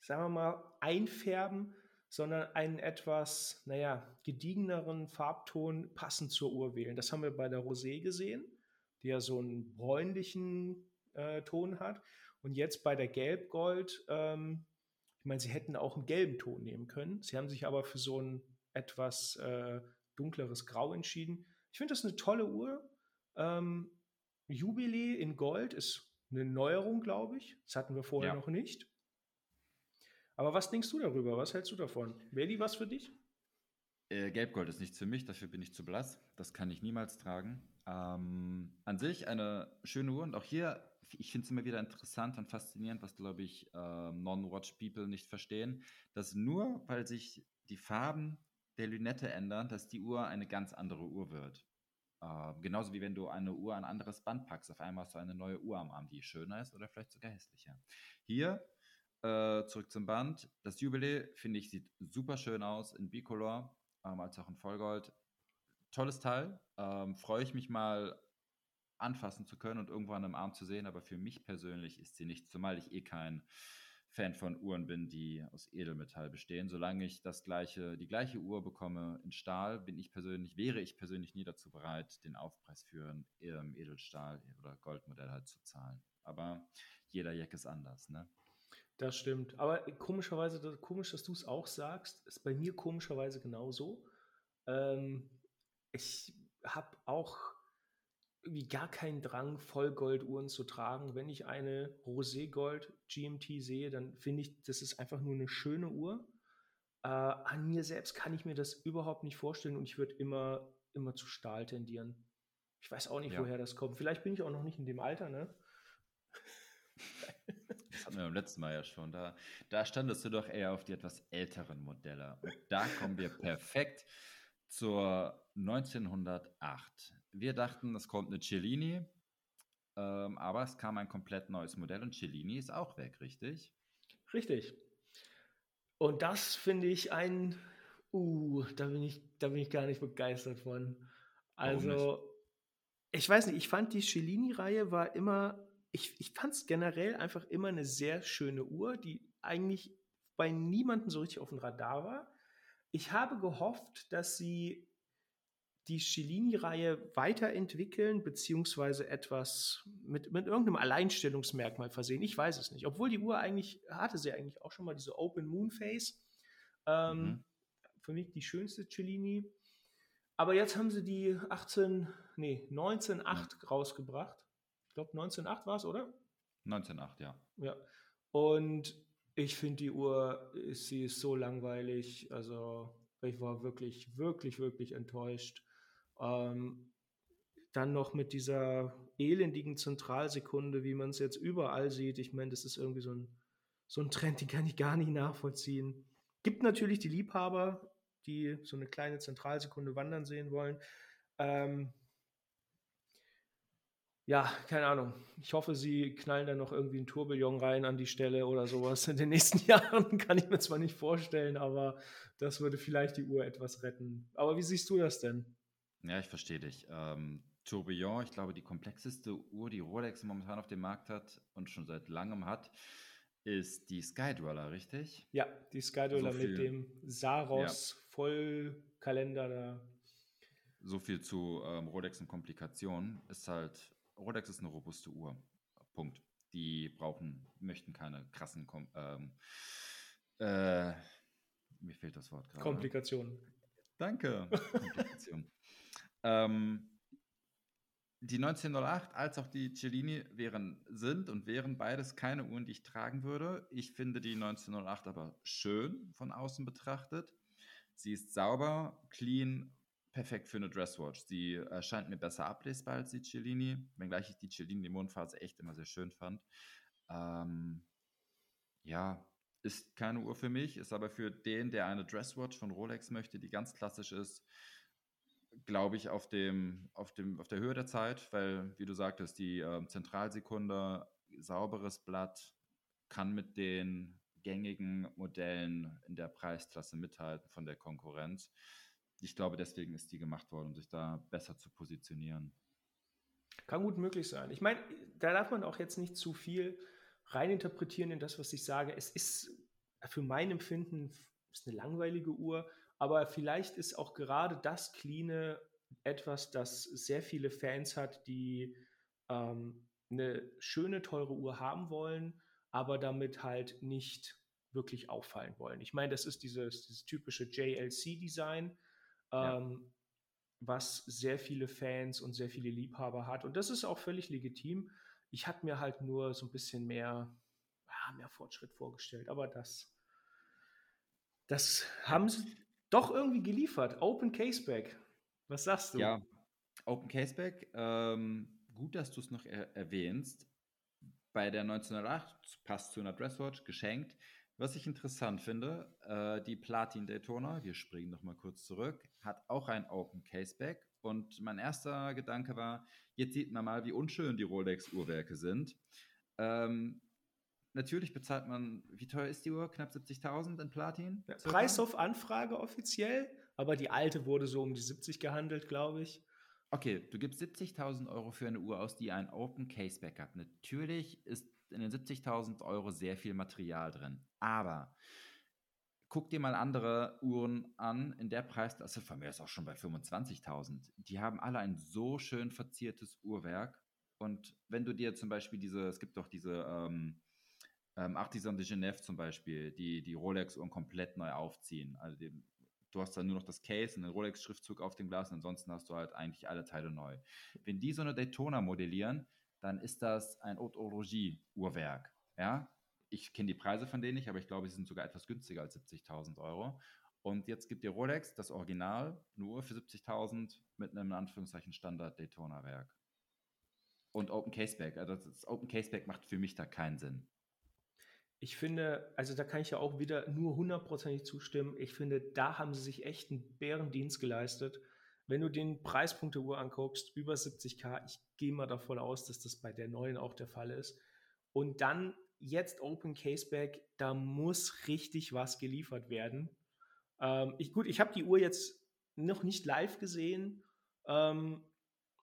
sagen wir mal, einfärben, sondern einen etwas, naja, gediegeneren Farbton passend zur Uhr wählen. Das haben wir bei der Rosé gesehen, die ja so einen bräunlichen äh, Ton hat. Und jetzt bei der Gelb-Gold, ähm, ich meine, sie hätten auch einen gelben Ton nehmen können. Sie haben sich aber für so ein etwas äh, dunkleres Grau entschieden. Ich finde das eine tolle Uhr. Ähm, Jubilee in Gold ist eine Neuerung, glaube ich. Das hatten wir vorher ja. noch nicht. Aber was denkst du darüber? Was hältst du davon? Wäre die was für dich? Äh, Gelbgold ist nichts für mich, dafür bin ich zu blass. Das kann ich niemals tragen. Ähm, an sich eine schöne Uhr und auch hier ich finde es immer wieder interessant und faszinierend, was, glaube ich, äh, Non-Watch-People nicht verstehen, dass nur weil sich die Farben der Lünette ändern, dass die Uhr eine ganz andere Uhr wird. Äh, genauso wie wenn du eine Uhr an ein anderes Band packst. Auf einmal hast du eine neue Uhr am Arm, die schöner ist oder vielleicht sogar hässlicher. Hier, äh, zurück zum Band. Das Jubiläe, finde ich, sieht super schön aus in Bicolor, ähm, als auch in Vollgold. Tolles Teil. Ähm, Freue ich mich mal anfassen zu können und irgendwo an einem Arm zu sehen, aber für mich persönlich ist sie nicht, zumal ich eh kein Fan von Uhren bin, die aus Edelmetall bestehen. Solange ich das gleiche, die gleiche Uhr bekomme in Stahl, bin ich persönlich, wäre ich persönlich nie dazu bereit, den Aufpreis für ein ähm, Edelstahl oder Goldmodell halt zu zahlen. Aber jeder Jack ist anders, ne? Das stimmt. Aber komischerweise, komisch, dass du es auch sagst, ist bei mir komischerweise genauso. Ähm, ich habe auch irgendwie gar keinen Drang, Vollgolduhren zu tragen. Wenn ich eine Roségold GMT sehe, dann finde ich, das ist einfach nur eine schöne Uhr. Äh, an mir selbst kann ich mir das überhaupt nicht vorstellen und ich würde immer, immer zu Stahl tendieren. Ich weiß auch nicht, ja. woher das kommt. Vielleicht bin ich auch noch nicht in dem Alter, ne? Das hatten wir beim letzten Mal ja schon. Da, da standest du doch eher auf die etwas älteren Modelle. Und da kommen wir perfekt zur 1908. Wir dachten, es kommt eine Cellini, ähm, aber es kam ein komplett neues Modell und Cellini ist auch weg, richtig? Richtig. Und das finde ich ein, uh, da bin ich, da bin ich gar nicht begeistert von. Also, ich weiß nicht, ich fand die Cellini-Reihe war immer, ich, ich fand es generell einfach immer eine sehr schöne Uhr, die eigentlich bei niemandem so richtig auf dem Radar war. Ich habe gehofft, dass sie die Cellini-Reihe weiterentwickeln, beziehungsweise etwas mit, mit irgendeinem Alleinstellungsmerkmal versehen. Ich weiß es nicht. Obwohl die Uhr eigentlich, hatte sie eigentlich auch schon mal diese Open Moon Face. Ähm, mhm. Für mich die schönste Cellini. Aber jetzt haben sie die 18, nee, 1908 mhm. rausgebracht. Ich glaube, 1908 war es, oder? 1908, ja. Ja. Und ich finde die Uhr, sie ist so langweilig. Also ich war wirklich, wirklich, wirklich enttäuscht. Ähm, dann noch mit dieser elendigen Zentralsekunde, wie man es jetzt überall sieht. Ich meine, das ist irgendwie so ein, so ein Trend, den kann ich gar nicht nachvollziehen. Gibt natürlich die Liebhaber, die so eine kleine Zentralsekunde wandern sehen wollen. Ähm, ja, keine Ahnung. Ich hoffe, sie knallen da noch irgendwie einen Tourbillon rein an die Stelle oder sowas in den nächsten Jahren. Kann ich mir zwar nicht vorstellen, aber das würde vielleicht die Uhr etwas retten. Aber wie siehst du das denn? Ja, ich verstehe dich. Ähm, Tourbillon, ich glaube, die komplexeste Uhr, die Rolex momentan auf dem Markt hat und schon seit langem hat, ist die Skydweller, richtig? Ja, die Skydweller so mit dem Saros ja. Vollkalender da. So viel zu ähm, Rolex und Komplikationen. Ist halt, Rolex ist eine robuste Uhr. Punkt. Die brauchen, möchten keine krassen ähm, äh, mir fehlt das Wort gerade. Komplikationen. Danke. Komplikation. Ähm, die 1908 als auch die Cellini wären, sind und wären beides keine Uhren, die ich tragen würde. Ich finde die 1908 aber schön von außen betrachtet. Sie ist sauber, clean, perfekt für eine Dresswatch. Sie erscheint mir besser ablesbar als die Cellini, wenngleich ich die Cellini die Mondphase echt immer sehr schön fand. Ähm, ja, ist keine Uhr für mich, ist aber für den, der eine Dresswatch von Rolex möchte, die ganz klassisch ist, glaube ich, auf, dem, auf, dem, auf der Höhe der Zeit, weil, wie du sagtest, die äh, Zentralsekunde, sauberes Blatt, kann mit den gängigen Modellen in der Preisklasse mithalten von der Konkurrenz. Ich glaube, deswegen ist die gemacht worden, um sich da besser zu positionieren. Kann gut möglich sein. Ich meine, da darf man auch jetzt nicht zu viel reininterpretieren in das, was ich sage. Es ist für mein Empfinden ist eine langweilige Uhr, aber vielleicht ist auch gerade das Cleane etwas, das sehr viele Fans hat, die ähm, eine schöne, teure Uhr haben wollen, aber damit halt nicht wirklich auffallen wollen. Ich meine, das ist dieses, dieses typische JLC-Design, ähm, ja. was sehr viele Fans und sehr viele Liebhaber hat. Und das ist auch völlig legitim. Ich hatte mir halt nur so ein bisschen mehr, ja, mehr Fortschritt vorgestellt, aber das, das haben sie doch irgendwie geliefert. Open Caseback. Was sagst du? Ja, Open Caseback. Ähm, gut, dass du es noch er erwähnst. Bei der 1908 passt zu einer Dresswatch, geschenkt. Was ich interessant finde, äh, die Platin Daytona, wir springen noch mal kurz zurück, hat auch ein Open Caseback. Und mein erster Gedanke war, jetzt sieht man mal, wie unschön die Rolex-Uhrwerke sind. Ähm, Natürlich bezahlt man, wie teuer ist die Uhr? Knapp 70.000 in Platin? Ja, Preis auf Anfrage offiziell, aber die alte wurde so um die 70 gehandelt, glaube ich. Okay, du gibst 70.000 Euro für eine Uhr aus, die ein Open Caseback hat. Natürlich ist in den 70.000 Euro sehr viel Material drin, aber guck dir mal andere Uhren an in der Preisklasse, von mir ist auch schon bei 25.000. Die haben alle ein so schön verziertes Uhrwerk. Und wenn du dir zum Beispiel diese, es gibt doch diese ähm, ähm, Artisan de Genève zum Beispiel, die die Rolex-Uhren komplett neu aufziehen. Also die, du hast dann nur noch das Case und den Rolex-Schriftzug auf dem Glas und ansonsten hast du halt eigentlich alle Teile neu. Wenn die so eine Daytona modellieren, dann ist das ein Haute Horlogie-Uhrwerk. Ja? Ich kenne die Preise von denen nicht, aber ich glaube, sie sind sogar etwas günstiger als 70.000 Euro. Und jetzt gibt dir Rolex das Original, nur für 70.000 mit einem in Anführungszeichen Standard Daytona-Werk. Und Open Caseback. Also das Open Caseback macht für mich da keinen Sinn ich finde, also da kann ich ja auch wieder nur hundertprozentig zustimmen. Ich finde, da haben sie sich echt einen Bärendienst geleistet. Wenn du den Preispunkt der Uhr anguckst, über 70k, ich gehe mal davon aus, dass das bei der neuen auch der Fall ist. Und dann jetzt Open Caseback, da muss richtig was geliefert werden. Ähm, ich, gut, ich habe die Uhr jetzt noch nicht live gesehen. Ähm,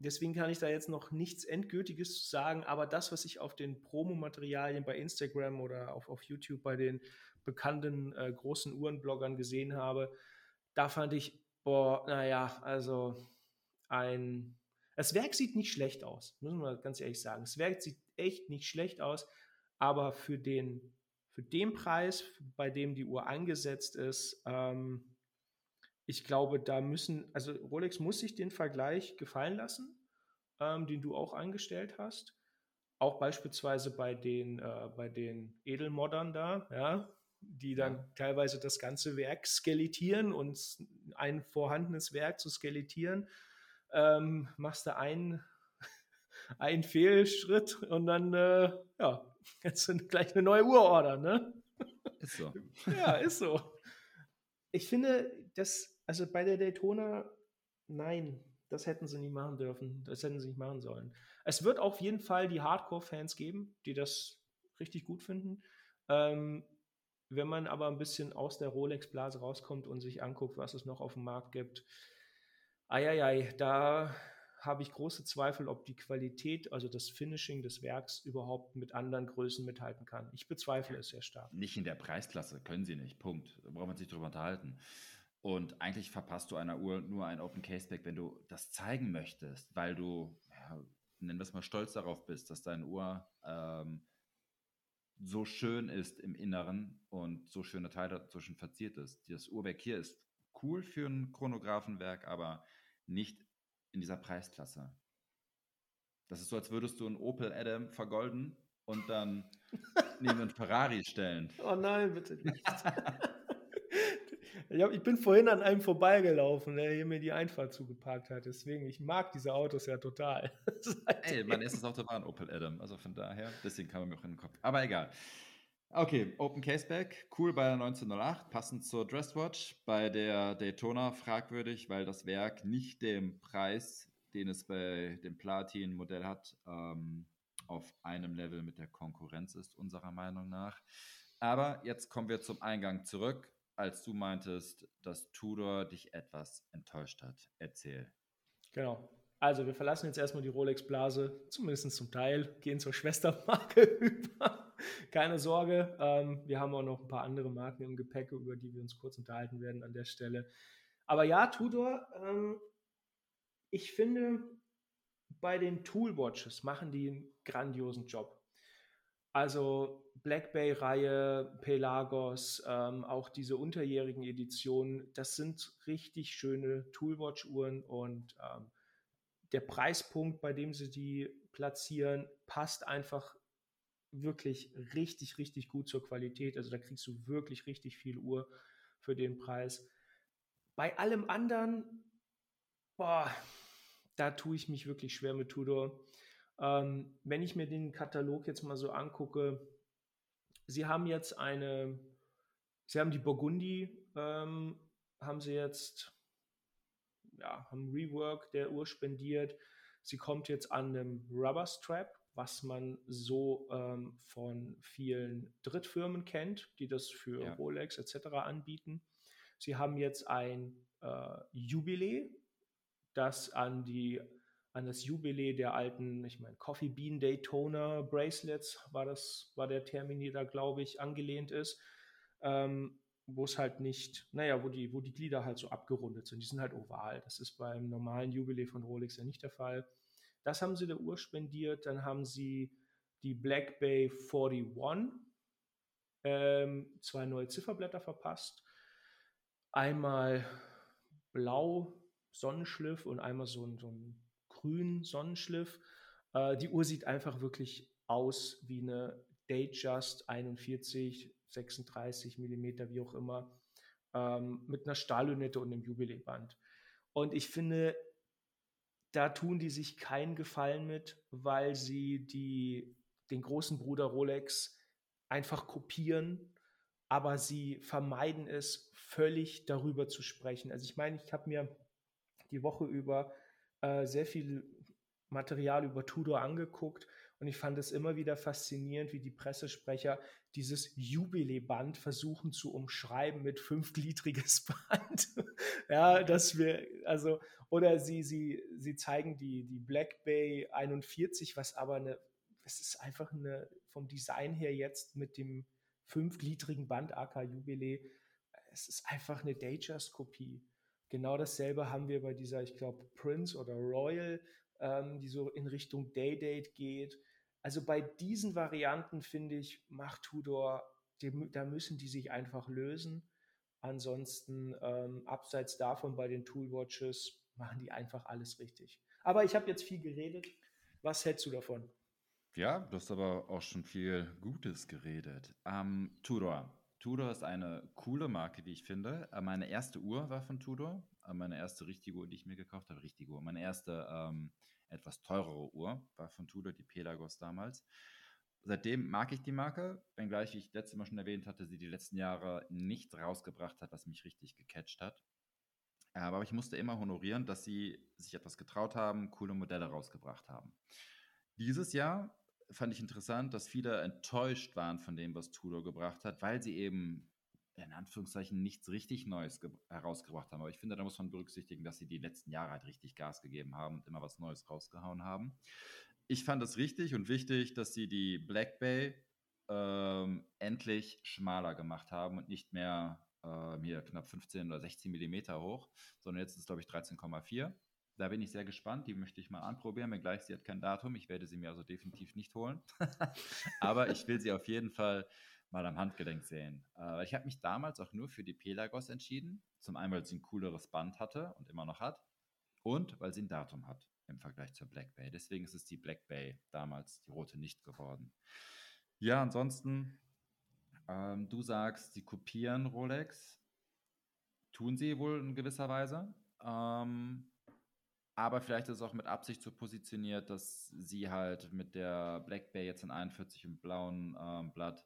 Deswegen kann ich da jetzt noch nichts Endgültiges sagen, aber das, was ich auf den Promomaterialien bei Instagram oder auf, auf YouTube bei den bekannten äh, großen Uhrenbloggern gesehen habe, da fand ich, boah, naja, also ein. Das Werk sieht nicht schlecht aus, müssen wir ganz ehrlich sagen. Das Werk sieht echt nicht schlecht aus, aber für den, für den Preis, bei dem die Uhr angesetzt ist, ähm, ich glaube, da müssen, also Rolex muss sich den Vergleich gefallen lassen, ähm, den du auch eingestellt hast. Auch beispielsweise bei den, äh, bei den Edelmodern da, ja, die dann ja. teilweise das ganze Werk skelettieren und ein vorhandenes Werk zu skelettieren. Ähm, machst du einen, einen Fehlschritt und dann, äh, ja, jetzt sind gleich eine neue Uhrorder, ne? Ist so. ja, ist so. Ich finde, das also bei der Daytona, nein, das hätten sie nicht machen dürfen. Das hätten sie nicht machen sollen. Es wird auf jeden Fall die Hardcore-Fans geben, die das richtig gut finden. Ähm, wenn man aber ein bisschen aus der Rolex-Blase rauskommt und sich anguckt, was es noch auf dem Markt gibt, eieiei, da habe ich große Zweifel, ob die Qualität, also das Finishing des Werks überhaupt mit anderen Größen mithalten kann. Ich bezweifle es sehr stark. Nicht in der Preisklasse, können sie nicht. Punkt. Da braucht man sich drüber unterhalten. Und eigentlich verpasst du einer Uhr nur ein Open Caseback, wenn du das zeigen möchtest, weil du, ja, nennen wir es mal, stolz darauf bist, dass deine Uhr ähm, so schön ist im Inneren und so schöne Teile dazwischen verziert ist. Das Uhrwerk hier ist cool für ein Chronographenwerk, aber nicht in dieser Preisklasse. Das ist so, als würdest du einen Opel Adam vergolden und dann neben einen Ferrari stellen. Oh nein, bitte nicht. ich bin vorhin an einem vorbeigelaufen, der hier mir die Einfahrt zugeparkt hat. Deswegen, ich mag diese Autos ja total. Ey, mein erstes Auto war ein Opel Adam. Also von daher, deswegen kam er mir auch in den Kopf. Aber egal. Okay, Open Caseback, cool bei der 1908, passend zur Dresswatch. Bei der Daytona fragwürdig, weil das Werk nicht dem Preis, den es bei dem Platin-Modell hat, ähm, auf einem Level mit der Konkurrenz ist, unserer Meinung nach. Aber jetzt kommen wir zum Eingang zurück, als du meintest, dass Tudor dich etwas enttäuscht hat. Erzähl. Genau. Also, wir verlassen jetzt erstmal die Rolex-Blase, zumindest zum Teil, gehen zur Schwestermarke über. Keine Sorge, ähm, wir haben auch noch ein paar andere Marken im Gepäck, über die wir uns kurz unterhalten werden an der Stelle. Aber ja, Tudor, ähm, ich finde, bei den Toolwatches machen die einen grandiosen Job. Also Black Bay-Reihe, Pelagos, ähm, auch diese unterjährigen Editionen, das sind richtig schöne Toolwatch-Uhren und ähm, der Preispunkt, bei dem sie die platzieren, passt einfach wirklich richtig, richtig gut zur Qualität. Also da kriegst du wirklich richtig viel Uhr für den Preis. Bei allem anderen, boah, da tue ich mich wirklich schwer mit Tudor. Ähm, wenn ich mir den Katalog jetzt mal so angucke, sie haben jetzt eine, sie haben die Burgundi, ähm, haben sie jetzt, ja, haben Rework der Uhr spendiert. Sie kommt jetzt an einem Rubber Strap, was man so ähm, von vielen Drittfirmen kennt, die das für ja. Rolex etc. anbieten. Sie haben jetzt ein äh, Jubiläe, das an die an das Jubiläe der alten, ich meine, Coffee Bean Daytona Bracelets war das, war der Termini da, glaube ich, angelehnt ist, ähm, wo es halt nicht, naja, wo die, wo die Glieder halt so abgerundet sind. Die sind halt oval. Das ist beim normalen Jubiläe von Rolex ja nicht der Fall. Das haben sie der Uhr spendiert. Dann haben sie die Black Bay 41, ähm, zwei neue Zifferblätter verpasst. Einmal blau Sonnenschliff und einmal so ein, so ein grün Sonnenschliff. Äh, die Uhr sieht einfach wirklich aus wie eine Datejust 41, 36 Millimeter, wie auch immer, ähm, mit einer Stahllünette und einem Jubiläeband. Und ich finde, da tun die sich keinen Gefallen mit, weil sie die, den großen Bruder Rolex einfach kopieren, aber sie vermeiden es, völlig darüber zu sprechen. Also ich meine, ich habe mir die Woche über äh, sehr viel Material über Tudor angeguckt und ich fand es immer wieder faszinierend, wie die Pressesprecher dieses Jubiläeband versuchen zu umschreiben mit fünfgliedriges Band. ja, dass wir, also, oder sie, sie, sie zeigen die, die Black Bay 41, was aber eine, es ist einfach eine, vom Design her jetzt mit dem fünfgliedrigen Band AK Jubiläe, es ist einfach eine Datejust-Kopie. Genau dasselbe haben wir bei dieser, ich glaube, Prince oder Royal, ähm, die so in Richtung Day-Date geht. Also bei diesen Varianten finde ich, macht Tudor, die, da müssen die sich einfach lösen. Ansonsten, ähm, abseits davon bei den Toolwatches, machen die einfach alles richtig. Aber ich habe jetzt viel geredet. Was hältst du davon? Ja, du hast aber auch schon viel Gutes geredet. Ähm, Tudor, Tudor ist eine coole Marke, wie ich finde. Äh, meine erste Uhr war von Tudor. Äh, meine erste richtige Uhr, die ich mir gekauft habe, richtige Uhr. Meine erste ähm, etwas teurere Uhr war von Tudor, die Pelagos damals. Seitdem mag ich die Marke, wenngleich ich letztes Mal schon erwähnt hatte, sie die letzten Jahre nichts rausgebracht hat, was mich richtig gecatcht hat. Aber ich musste immer honorieren, dass sie sich etwas getraut haben, coole Modelle rausgebracht haben. Dieses Jahr fand ich interessant, dass viele enttäuscht waren von dem, was Tudor gebracht hat, weil sie eben in Anführungszeichen nichts richtig Neues herausgebracht haben. Aber ich finde, da muss man berücksichtigen, dass sie die letzten Jahre halt richtig Gas gegeben haben und immer was Neues rausgehauen haben. Ich fand es richtig und wichtig, dass sie die Black Bay ähm, endlich schmaler gemacht haben und nicht mehr äh, hier knapp 15 oder 16 Millimeter hoch, sondern jetzt ist es, glaube ich, 13,4. Da bin ich sehr gespannt. Die möchte ich mal anprobieren. Wenngleich sie hat kein Datum. Ich werde sie mir also definitiv nicht holen. Aber ich will sie auf jeden Fall mal am Handgelenk sehen. Äh, ich habe mich damals auch nur für die Pelagos entschieden. Zum einen, weil sie ein cooleres Band hatte und immer noch hat. Und weil sie ein Datum hat im Vergleich zur Black Bay. Deswegen ist es die Black Bay damals, die rote nicht geworden. Ja, ansonsten, ähm, du sagst, sie kopieren Rolex. Tun sie wohl in gewisser Weise. Ähm, aber vielleicht ist es auch mit Absicht so positioniert, dass sie halt mit der Black Bay jetzt in 41 im blauen ähm, Blatt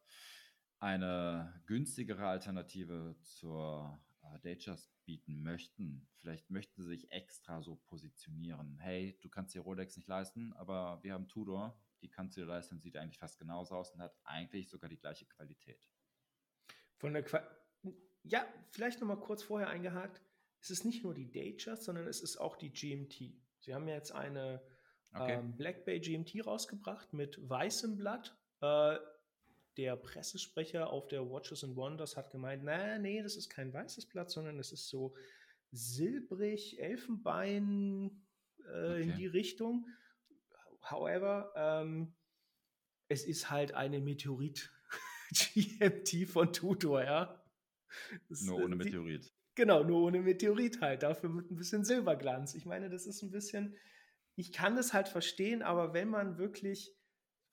eine günstigere Alternative zur äh, Datejust bieten möchten. Vielleicht möchten sie sich extra so positionieren. Hey, du kannst dir Rolex nicht leisten, aber wir haben Tudor, die kannst du dir leisten, sieht eigentlich fast genauso aus und hat eigentlich sogar die gleiche Qualität. Von der Qua ja, vielleicht noch mal kurz vorher eingehakt. Es ist nicht nur die Datejust, sondern es ist auch die GMT. Sie haben jetzt eine okay. ähm, Black Bay GMT rausgebracht mit weißem Blatt. Äh, der Pressesprecher auf der Watches and Wonders hat gemeint, na, nee, das ist kein weißes Blatt, sondern es ist so silbrig, Elfenbein äh, okay. in die Richtung. However, ähm, es ist halt eine Meteorit GMT von Tutor, ja. Das, nur ohne Meteorit. Genau, nur ohne Meteorit halt. Dafür mit ein bisschen Silberglanz. Ich meine, das ist ein bisschen, ich kann das halt verstehen, aber wenn man wirklich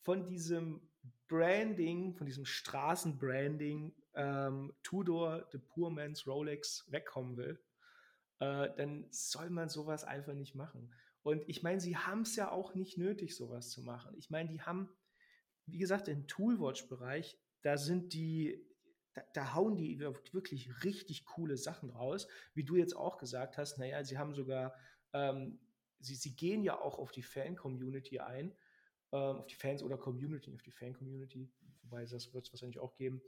von diesem Branding, von diesem Straßenbranding ähm, Tudor, The Poor Man's Rolex wegkommen will, äh, dann soll man sowas einfach nicht machen. Und ich meine, sie haben es ja auch nicht nötig, sowas zu machen. Ich meine, die haben, wie gesagt, im Toolwatch-Bereich, da sind die, da, da, hauen die wirklich richtig coole Sachen raus. Wie du jetzt auch gesagt hast, naja, sie haben sogar, ähm, sie, sie gehen ja auch auf die Fan-Community ein ähm, auf die Fans oder Community, auf die Fan-Community, wobei das wird es wahrscheinlich auch geben,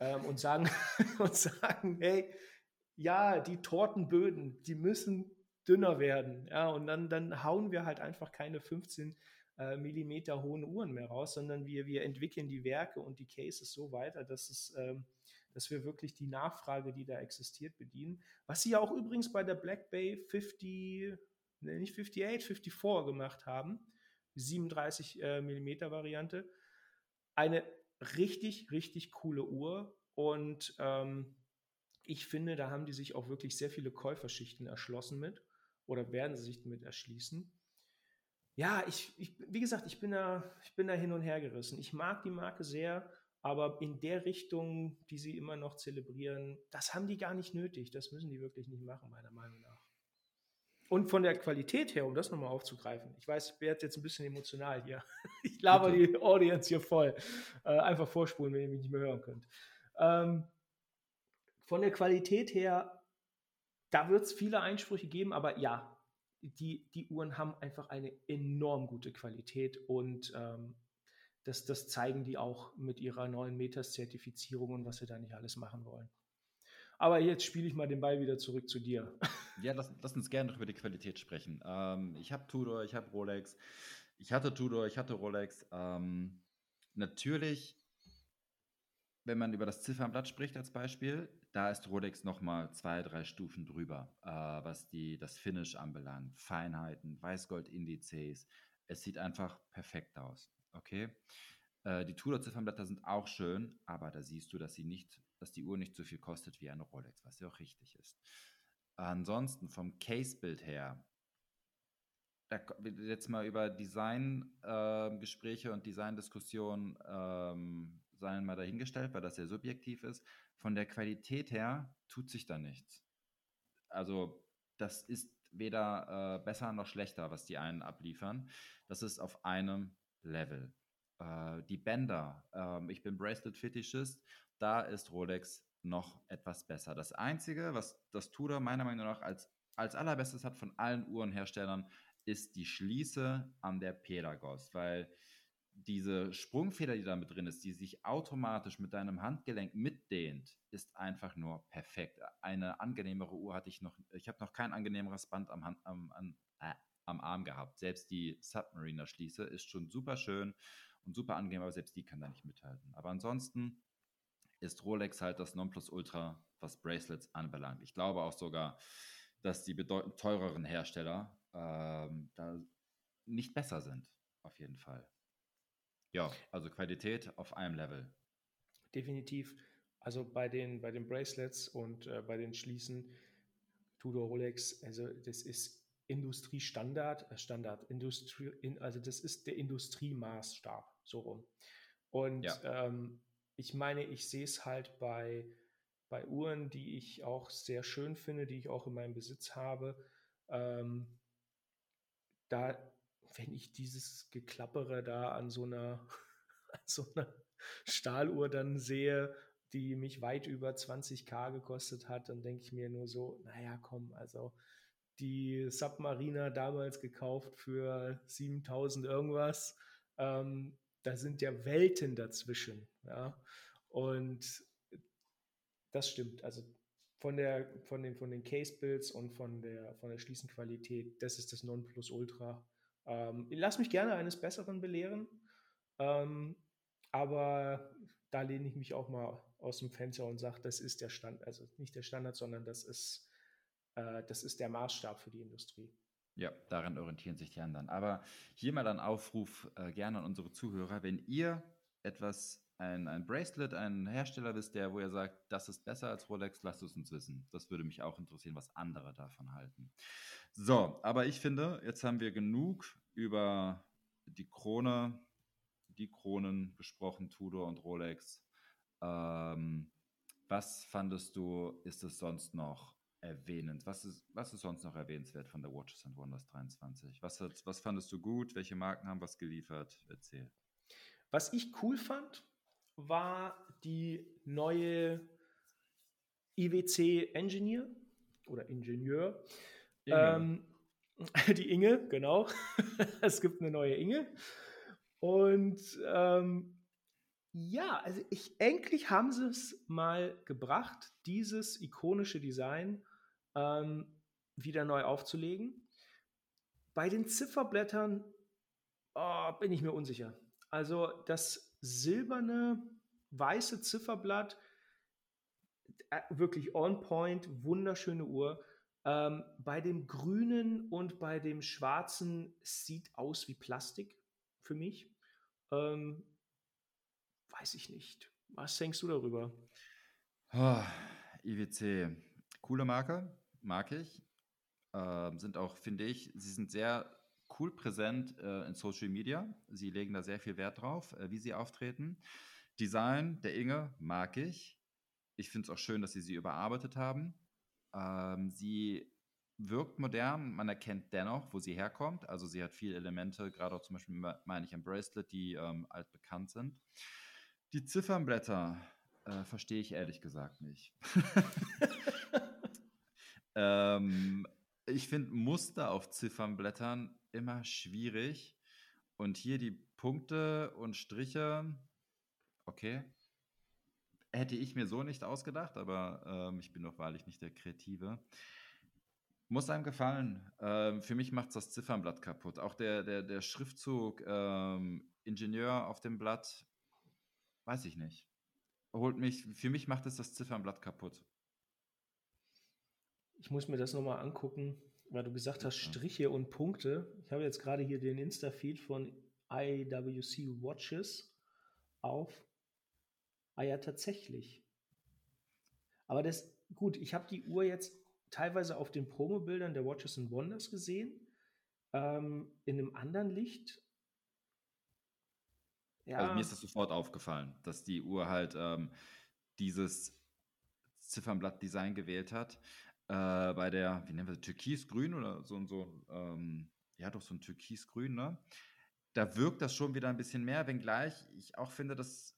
ähm, und sagen, und sagen, hey, ja, die Tortenböden, die müssen dünner werden. Ja, und dann, dann hauen wir halt einfach keine 15 äh, Millimeter hohen Uhren mehr raus, sondern wir, wir entwickeln die Werke und die Cases so weiter, dass es ähm, dass wir wirklich die Nachfrage, die da existiert, bedienen. Was sie ja auch übrigens bei der Black Bay 50, ne, nicht 58, 54 gemacht haben. 37 äh, mm Variante. Eine richtig, richtig coole Uhr und ähm, ich finde, da haben die sich auch wirklich sehr viele Käuferschichten erschlossen mit oder werden sie sich mit erschließen. Ja, ich, ich, wie gesagt, ich bin, da, ich bin da hin und her gerissen. Ich mag die Marke sehr, aber in der Richtung, die sie immer noch zelebrieren, das haben die gar nicht nötig. Das müssen die wirklich nicht machen, meiner Meinung nach. Und von der Qualität her, um das nochmal aufzugreifen, ich weiß, ich werde jetzt ein bisschen emotional hier. Ich laber Bitte. die Audience hier voll. Äh, einfach vorspulen, wenn ihr mich nicht mehr hören könnt. Ähm, von der Qualität her, da wird es viele Einsprüche geben, aber ja, die, die Uhren haben einfach eine enorm gute Qualität und ähm, das, das zeigen die auch mit ihrer neuen Metas-Zertifizierung und was sie da nicht alles machen wollen. Aber jetzt spiele ich mal den Ball wieder zurück zu dir. Ja, lass, lass uns gerne noch über die Qualität sprechen. Ähm, ich habe Tudor, ich habe Rolex. Ich hatte Tudor, ich hatte Rolex. Ähm, natürlich, wenn man über das Ziffernblatt spricht als Beispiel, da ist Rolex nochmal zwei, drei Stufen drüber, äh, was die, das Finish anbelangt. Feinheiten, Weißgold-Indizes. Es sieht einfach perfekt aus. Okay? Äh, die Tudor-Ziffernblätter sind auch schön, aber da siehst du, dass sie nicht dass die Uhr nicht so viel kostet wie eine Rolex, was ja auch richtig ist. Ansonsten vom Case-Bild her, da, jetzt mal über Design-Gespräche ähm, äh, und Design-Diskussionen ähm, seien mal dahingestellt, weil das sehr subjektiv ist. Von der Qualität her tut sich da nichts. Also das ist weder äh, besser noch schlechter, was die einen abliefern. Das ist auf einem Level. Äh, die Bänder, ähm, ich bin Bracelet-Fetischist da ist Rolex noch etwas besser. Das Einzige, was das Tudor meiner Meinung nach als, als allerbestes hat von allen Uhrenherstellern, ist die Schließe an der Pedagos, weil diese Sprungfeder, die da mit drin ist, die sich automatisch mit deinem Handgelenk mitdehnt, ist einfach nur perfekt. Eine angenehmere Uhr hatte ich noch, ich habe noch kein angenehmeres Band am, Hand, am, am, äh, am Arm gehabt. Selbst die Submariner Schließe ist schon super schön und super angenehm, aber selbst die kann da nicht mithalten. Aber ansonsten ist Rolex halt das Nonplusultra, was Bracelets anbelangt. Ich glaube auch sogar, dass die bedeutend teureren Hersteller ähm, da nicht besser sind, auf jeden Fall. Ja, also Qualität auf einem Level. Definitiv. Also bei den, bei den Bracelets und äh, bei den Schließen, Tudor Rolex, also das ist Industriestandard, äh, Standard, Industrie, in, also das ist der Industriemaßstab, so rum. Und ja. ähm, ich meine, ich sehe es halt bei, bei Uhren, die ich auch sehr schön finde, die ich auch in meinem Besitz habe. Ähm, da, wenn ich dieses Geklappere da an so einer, an so einer Stahluhr dann sehe, die mich weit über 20k gekostet hat, dann denke ich mir nur so, naja, komm, also die Submariner damals gekauft für 7000 irgendwas. Ähm, da sind ja Welten dazwischen. Ja? Und das stimmt. Also von, der, von den, von den Case-Builds und von der, von der Schließenqualität, das ist das Nonplusultra. Ähm, lass mich gerne eines Besseren belehren, ähm, aber da lehne ich mich auch mal aus dem Fenster und sage, das ist der Standard, also nicht der Standard, sondern das ist, das ist der Maßstab für die Industrie. Ja, daran orientieren sich die anderen. Aber hier mal ein Aufruf äh, gerne an unsere Zuhörer, wenn ihr etwas, ein, ein Bracelet, einen Hersteller wisst, der, wo ihr sagt, das ist besser als Rolex, lasst es uns wissen. Das würde mich auch interessieren, was andere davon halten. So, aber ich finde, jetzt haben wir genug über die Krone, die Kronen besprochen, Tudor und Rolex. Ähm, was fandest du, ist es sonst noch erwähnend? Was ist, was ist sonst noch erwähnenswert von der Watches and Wonders 23? Was, hat, was fandest du gut? Welche Marken haben was geliefert? Erzähl. Was ich cool fand, war die neue IWC Engineer oder Ingenieur. Inge. Ähm, die Inge, genau. es gibt eine neue Inge. Und ähm, ja, also ich, endlich haben sie es mal gebracht, dieses ikonische Design ähm, wieder neu aufzulegen. Bei den Zifferblättern oh, bin ich mir unsicher. Also das silberne, weiße Zifferblatt, äh, wirklich on point, wunderschöne Uhr. Ähm, bei dem grünen und bei dem schwarzen sieht aus wie Plastik für mich. Ähm, weiß ich nicht. Was denkst du darüber? Oh, IWC, coole Marke, mag ich. Äh, sind auch, finde ich, sie sind sehr cool präsent äh, in Social Media. Sie legen da sehr viel Wert drauf, äh, wie sie auftreten. Design der Inge mag ich. Ich finde es auch schön, dass sie sie überarbeitet haben. Ähm, sie wirkt modern, man erkennt dennoch, wo sie herkommt. Also sie hat viele Elemente, gerade auch zum Beispiel meine ich am Bracelet, die ähm, altbekannt sind. Die Ziffernblätter äh, verstehe ich ehrlich gesagt nicht. ähm, ich finde Muster auf Ziffernblättern immer schwierig. Und hier die Punkte und Striche, okay, hätte ich mir so nicht ausgedacht, aber ähm, ich bin doch wahrlich nicht der Kreative. Muss einem gefallen. Ähm, für mich macht das Ziffernblatt kaputt. Auch der, der, der Schriftzug ähm, Ingenieur auf dem Blatt, weiß ich nicht. Holt mich, für mich macht es das Ziffernblatt kaputt. Ich muss mir das nochmal angucken, weil du gesagt hast, Striche und Punkte. Ich habe jetzt gerade hier den Insta-Feed von IWC Watches auf. Ah ja, tatsächlich. Aber das, gut, ich habe die Uhr jetzt teilweise auf den Promobildern der Watches and Wonders gesehen, ähm, in einem anderen Licht. Ja. Also mir ist das sofort aufgefallen, dass die Uhr halt ähm, dieses Ziffernblatt-Design gewählt hat äh, bei der, wie nennen wir das, Türkisgrün oder so so, ähm, ja doch so ein Türkisgrün, ne? Da wirkt das schon wieder ein bisschen mehr, wenngleich ich auch finde, dass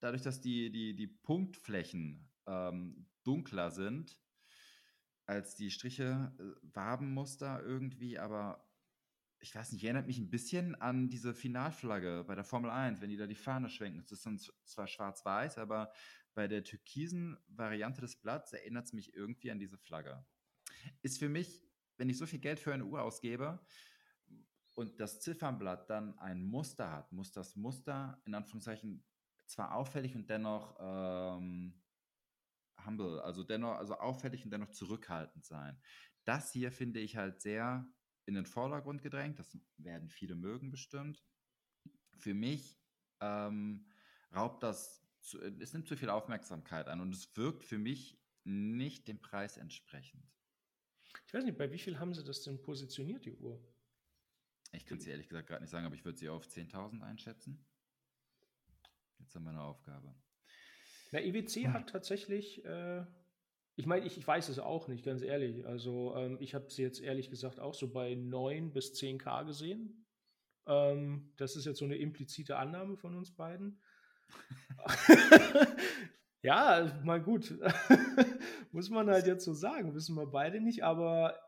dadurch, dass die, die, die Punktflächen ähm, dunkler sind als die Striche, äh, Wabenmuster irgendwie, aber ich weiß nicht, erinnert mich ein bisschen an diese Finalflagge bei der Formel 1, wenn die da die Fahne schwenken. Es ist dann zwar schwarz-weiß, aber bei der türkisen Variante des Blatts erinnert es mich irgendwie an diese Flagge. Ist für mich, wenn ich so viel Geld für eine Uhr ausgebe und das Ziffernblatt dann ein Muster hat, muss das Muster in Anführungszeichen zwar auffällig und dennoch ähm, humble, also dennoch, also auffällig und dennoch zurückhaltend sein. Das hier finde ich halt sehr in den Vordergrund gedrängt. Das werden viele mögen bestimmt. Für mich ähm, raubt das, zu, es nimmt zu viel Aufmerksamkeit an und es wirkt für mich nicht dem Preis entsprechend. Ich weiß nicht, bei wie viel haben sie das denn positioniert, die Uhr? Ich kann es dir ehrlich gesagt gerade nicht sagen, aber ich würde sie auf 10.000 einschätzen. Jetzt haben wir eine Aufgabe. Na, IWC hm. hat tatsächlich, äh, ich meine, ich, ich, weiß es auch nicht, ganz ehrlich. Also ähm, ich habe sie jetzt ehrlich gesagt auch so bei 9 bis 10k gesehen. Ähm, das ist jetzt so eine implizite Annahme von uns beiden. ja, mal gut. Muss man halt jetzt so sagen, wissen wir beide nicht, aber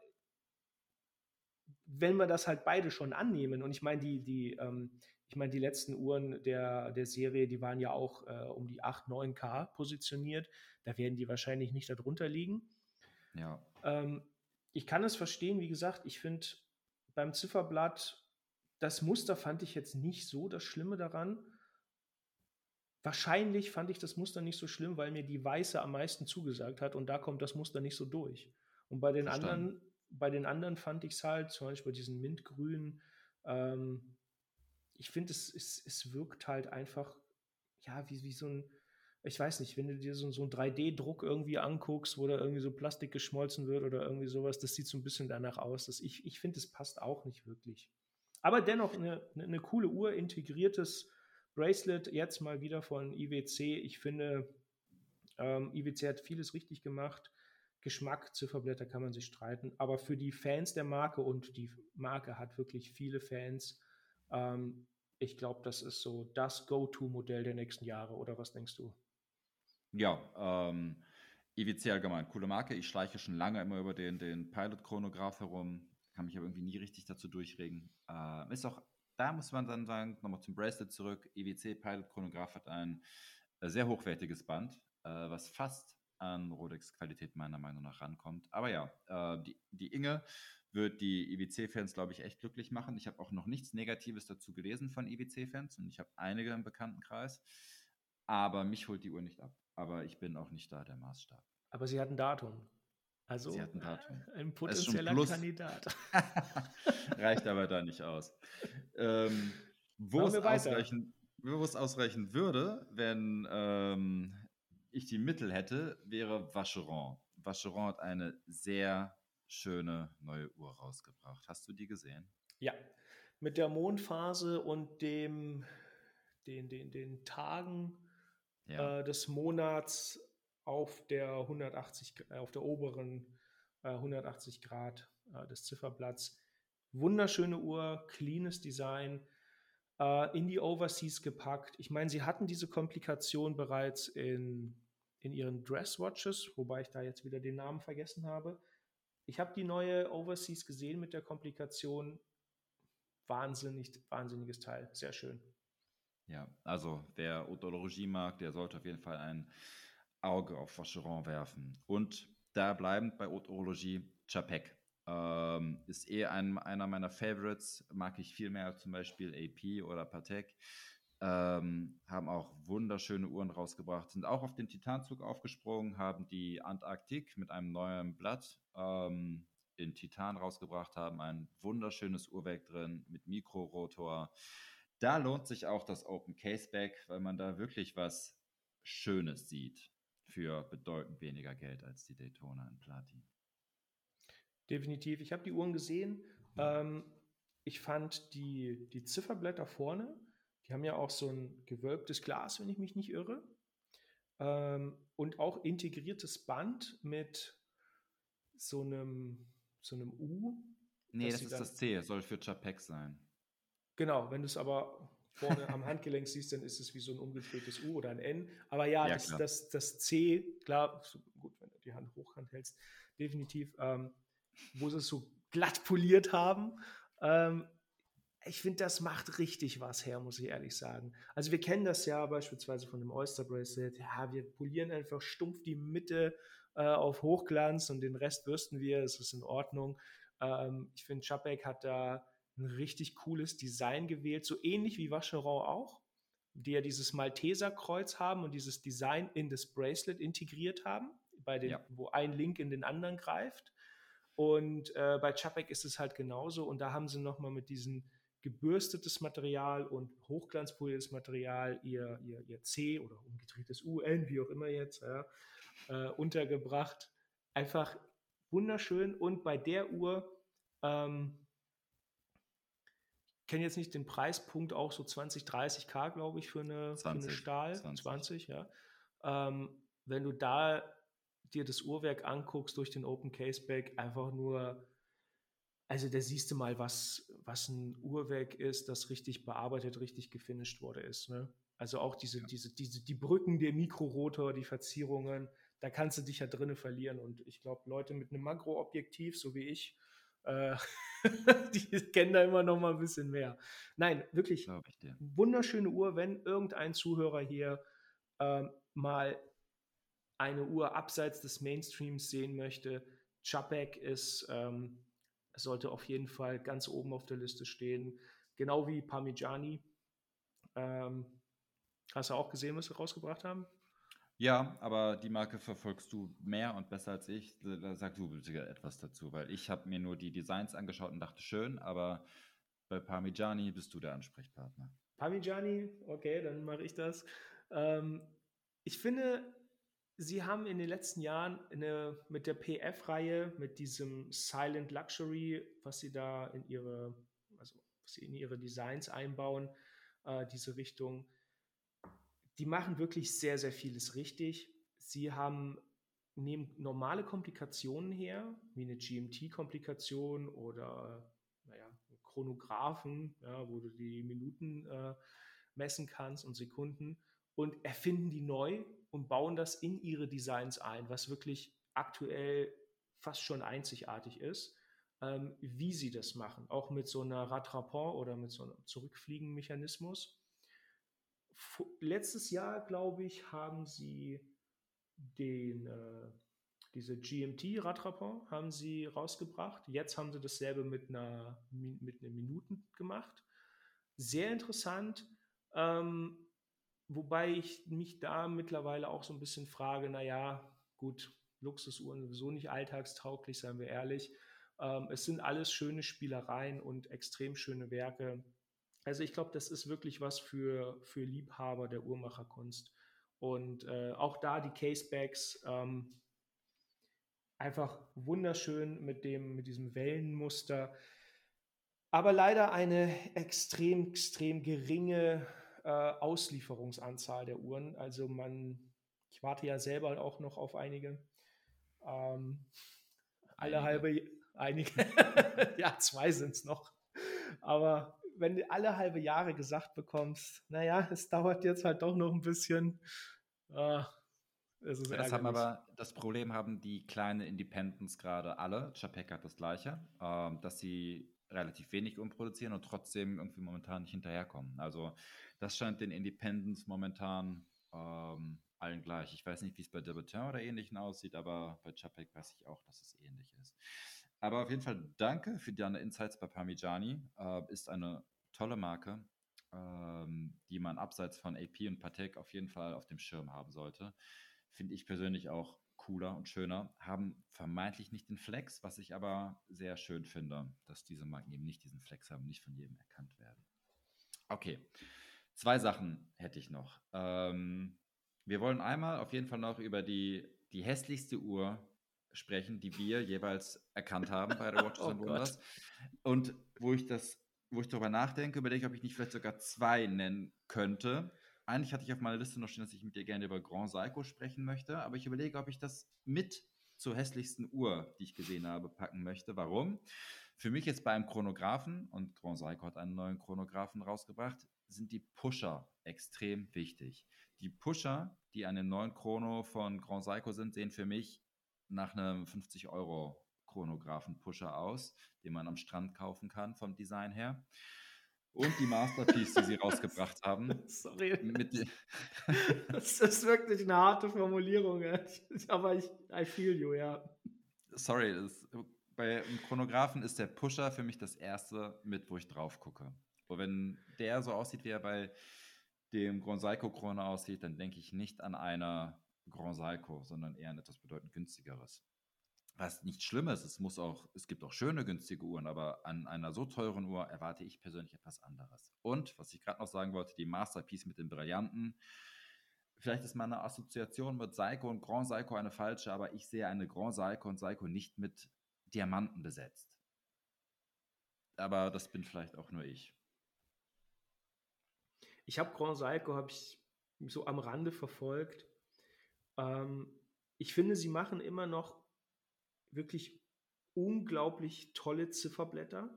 wenn wir das halt beide schon annehmen, und ich meine, die, die, ähm, ich meine, die letzten Uhren der, der Serie, die waren ja auch äh, um die 8, 9K positioniert. Da werden die wahrscheinlich nicht darunter liegen. Ja. Ähm, ich kann es verstehen, wie gesagt, ich finde beim Zifferblatt, das Muster fand ich jetzt nicht so das Schlimme daran. Wahrscheinlich fand ich das Muster nicht so schlimm, weil mir die Weiße am meisten zugesagt hat und da kommt das Muster nicht so durch. Und bei den Verstanden. anderen, bei den anderen fand ich es halt, zum Beispiel bei diesen Mintgrünen, ähm, ich finde, es, es, es wirkt halt einfach, ja, wie, wie so ein, ich weiß nicht, wenn du dir so, so einen 3D-Druck irgendwie anguckst, wo da irgendwie so Plastik geschmolzen wird oder irgendwie sowas, das sieht so ein bisschen danach aus. Dass ich ich finde, es passt auch nicht wirklich. Aber dennoch eine, eine, eine coole Uhr, integriertes Bracelet, jetzt mal wieder von IWC. Ich finde, ähm, IWC hat vieles richtig gemacht. Geschmack, Zifferblätter kann man sich streiten. Aber für die Fans der Marke und die Marke hat wirklich viele Fans, ähm, ich glaube, das ist so das Go-To-Modell der nächsten Jahre. Oder was denkst du? Ja, ähm, IWC allgemein, coole Marke. Ich schleiche schon lange immer über den, den Pilot-Chronograph herum, kann mich aber irgendwie nie richtig dazu durchregen. Äh, ist auch, da muss man dann sagen, nochmal zum Bracelet zurück. IWC Pilot-Chronograph hat ein äh, sehr hochwertiges Band, äh, was fast an Rodex-Qualität meiner Meinung nach rankommt. Aber ja, äh, die, die Inge wird die IWC-Fans, glaube ich, echt glücklich machen. Ich habe auch noch nichts Negatives dazu gelesen von IWC-Fans und ich habe einige im Bekanntenkreis. Aber mich holt die Uhr nicht ab. Aber ich bin auch nicht da der Maßstab. Aber sie hat ein Datum. Also sie hat ein, Datum. ein potenzieller Kandidat. Reicht aber da nicht aus. Ähm, wo, es ausreichen, wo es ausreichen würde, wenn ähm, ich die Mittel hätte, wäre Vacheron. Vacheron hat eine sehr schöne neue Uhr rausgebracht. Hast du die gesehen? Ja, mit der Mondphase und dem, den, den, den Tagen ja. äh, des Monats auf der 180, äh, auf der oberen äh, 180 Grad äh, des Zifferblatts. Wunderschöne Uhr, cleanes Design, äh, in die Overseas gepackt. Ich meine, sie hatten diese Komplikation bereits in, in ihren Dresswatches, wobei ich da jetzt wieder den Namen vergessen habe. Ich habe die neue Overseas gesehen mit der Komplikation. Wahnsinnig, wahnsinniges Teil, sehr schön. Ja, also wer Otologie mag, der sollte auf jeden Fall ein Auge auf Vacheron werfen. Und da bleibend bei Otologie, Chapek. Ähm, ist eh ein, einer meiner Favorites, mag ich viel mehr zum Beispiel AP oder Patek. Ähm, haben auch wunderschöne Uhren rausgebracht, sind auch auf den Titanzug aufgesprungen, haben die Antarktik mit einem neuen Blatt ähm, in Titan rausgebracht, haben ein wunderschönes Uhrwerk drin mit Mikrorotor. Da lohnt sich auch das Open Caseback, weil man da wirklich was Schönes sieht für bedeutend weniger Geld als die Daytona in Platin. Definitiv. Ich habe die Uhren gesehen. Ähm, ich fand die, die Zifferblätter vorne, die haben ja auch so ein gewölbtes Glas, wenn ich mich nicht irre. Ähm, und auch integriertes Band mit so einem, so einem U. Nee, das ist das C, soll für Chapek sein. Genau, wenn du es aber vorne am Handgelenk siehst, dann ist es wie so ein umgedrehtes U oder ein N. Aber ja, ja das, das, das, C, klar, gut, wenn du die Hand hochkant hältst, definitiv, ähm, wo sie es so glatt poliert haben. Ähm, ich finde, das macht richtig was her, muss ich ehrlich sagen. Also wir kennen das ja beispielsweise von dem Oyster Bracelet. Ja, wir polieren einfach stumpf die Mitte äh, auf Hochglanz und den Rest bürsten wir. Es ist in Ordnung. Ähm, ich finde, Chapek hat da ein richtig cooles Design gewählt, so ähnlich wie Vacheron auch, die ja dieses Malteser-Kreuz haben und dieses Design in das Bracelet integriert haben, bei den, ja. wo ein Link in den anderen greift. Und äh, bei Chapek ist es halt genauso. Und da haben sie nochmal mit diesem gebürstetes Material und hochglanzpoliertes Material, ihr, ihr, ihr C oder umgedrehtes UN, wie auch immer jetzt, ja, äh, untergebracht. Einfach wunderschön. Und bei der Uhr, ähm, ich kenne jetzt nicht den Preispunkt, auch so 20, 30k, glaube ich, für eine, 20, für eine Stahl. 20, 20 ja. Ähm, wenn du da dir das Uhrwerk anguckst durch den Open Caseback, einfach nur, also da siehst du mal, was, was ein Uhrwerk ist, das richtig bearbeitet, richtig gefinisht wurde ist. Ne? Also auch diese, ja. diese, diese, die Brücken der Mikrorotor, die Verzierungen, da kannst du dich ja drinnen verlieren. Und ich glaube, Leute mit einem Makroobjektiv, so wie ich, äh, die kennen da immer noch mal ein bisschen mehr. Nein, wirklich wunderschöne Uhr, wenn irgendein Zuhörer hier äh, mal eine Uhr abseits des Mainstreams sehen möchte. Chapek ist, ähm, sollte auf jeden Fall ganz oben auf der Liste stehen. Genau wie Parmigiani. Ähm, hast du auch gesehen, was sie rausgebracht haben? Ja, aber die Marke verfolgst du mehr und besser als ich. Da sag du bitte etwas dazu, weil ich habe mir nur die Designs angeschaut und dachte, schön, aber bei Parmigiani bist du der Ansprechpartner. Parmigiani, okay, dann mache ich das. Ähm, ich finde, sie haben in den letzten Jahren eine, mit der PF-Reihe, mit diesem Silent Luxury, was sie da in ihre, also was sie in ihre Designs einbauen, äh, diese Richtung, die machen wirklich sehr, sehr vieles richtig. Sie haben nehmen normale Komplikationen her, wie eine GMT-Komplikation oder naja, Chronographen, ja, wo du die Minuten äh, messen kannst und Sekunden und erfinden die neu und bauen das in ihre Designs ein, was wirklich aktuell fast schon einzigartig ist, ähm, wie sie das machen, auch mit so einer Rattrapant oder mit so einem Zurückfliegenmechanismus letztes Jahr, glaube ich, haben sie den, äh, diese GMT-Radrapport haben sie rausgebracht. Jetzt haben sie dasselbe mit einer, mit einer Minuten gemacht. Sehr interessant. Ähm, wobei ich mich da mittlerweile auch so ein bisschen frage, naja, gut, Luxusuhren sowieso nicht alltagstauglich, seien wir ehrlich. Ähm, es sind alles schöne Spielereien und extrem schöne Werke. Also ich glaube, das ist wirklich was für, für Liebhaber der Uhrmacherkunst. Und äh, auch da die Casebacks ähm, einfach wunderschön mit, dem, mit diesem Wellenmuster. Aber leider eine extrem, extrem geringe äh, Auslieferungsanzahl der Uhren. Also man, ich warte ja selber auch noch auf einige. Ähm, alle halbe, einige, ja, zwei sind es noch. Aber wenn du alle halbe Jahre gesagt bekommst, naja, es dauert jetzt halt doch noch ein bisschen. Äh, ist das haben aber, das Problem haben die kleinen Independents gerade alle. Chapek hat das gleiche, äh, dass sie relativ wenig umproduzieren und trotzdem irgendwie momentan nicht hinterherkommen. Also das scheint den Independents momentan ähm, allen gleich. Ich weiß nicht, wie es bei Debutant oder ähnlichen aussieht, aber bei Chapek weiß ich auch, dass es ähnlich ist. Aber auf jeden Fall danke für deine Insights bei Parmigiani. Äh, ist eine tolle Marke, ähm, die man abseits von AP und Patek auf jeden Fall auf dem Schirm haben sollte. Finde ich persönlich auch cooler und schöner. Haben vermeintlich nicht den Flex, was ich aber sehr schön finde, dass diese Marken eben nicht diesen Flex haben, nicht von jedem erkannt werden. Okay, zwei Sachen hätte ich noch. Ähm, wir wollen einmal auf jeden Fall noch über die, die hässlichste Uhr sprechen, die wir jeweils erkannt haben bei der Watches oh and Wonders. Und wo ich das, wo ich darüber nachdenke, überlege ich, ob ich nicht vielleicht sogar zwei nennen könnte. Eigentlich hatte ich auf meiner Liste noch stehen, dass ich mit dir gerne über Grand Seiko sprechen möchte, aber ich überlege, ob ich das mit zur hässlichsten Uhr, die ich gesehen habe, packen möchte. Warum? Für mich jetzt beim Chronographen, und Grand Seiko hat einen neuen Chronographen rausgebracht, sind die Pusher extrem wichtig. Die Pusher, die an dem neuen Chrono von Grand Seiko sind, sehen für mich nach einem 50 Euro Chronographen-Pusher aus, den man am Strand kaufen kann vom Design her. Und die Masterpiece, die sie rausgebracht haben. Sorry. das ist wirklich eine harte Formulierung, aber ich, I feel you, ja. Sorry, das, bei einem Chronographen ist der Pusher für mich das erste mit, wo ich drauf gucke. Und wenn der so aussieht, wie er bei dem Grand Seiko Chrono aussieht, dann denke ich nicht an eine Grand Seiko, sondern eher an etwas bedeutend günstigeres. Was nicht schlimm ist, es muss auch, es gibt auch schöne günstige Uhren, aber an einer so teuren Uhr erwarte ich persönlich etwas anderes. Und was ich gerade noch sagen wollte, die Masterpiece mit den Brillanten. Vielleicht ist meine Assoziation mit Seiko und Grand Seiko eine falsche, aber ich sehe eine Grand Seiko und Seiko nicht mit Diamanten besetzt. Aber das bin vielleicht auch nur ich. Ich habe Grand Seiko, habe ich so am Rande verfolgt. Ähm, ich finde, sie machen immer noch wirklich unglaublich tolle Zifferblätter.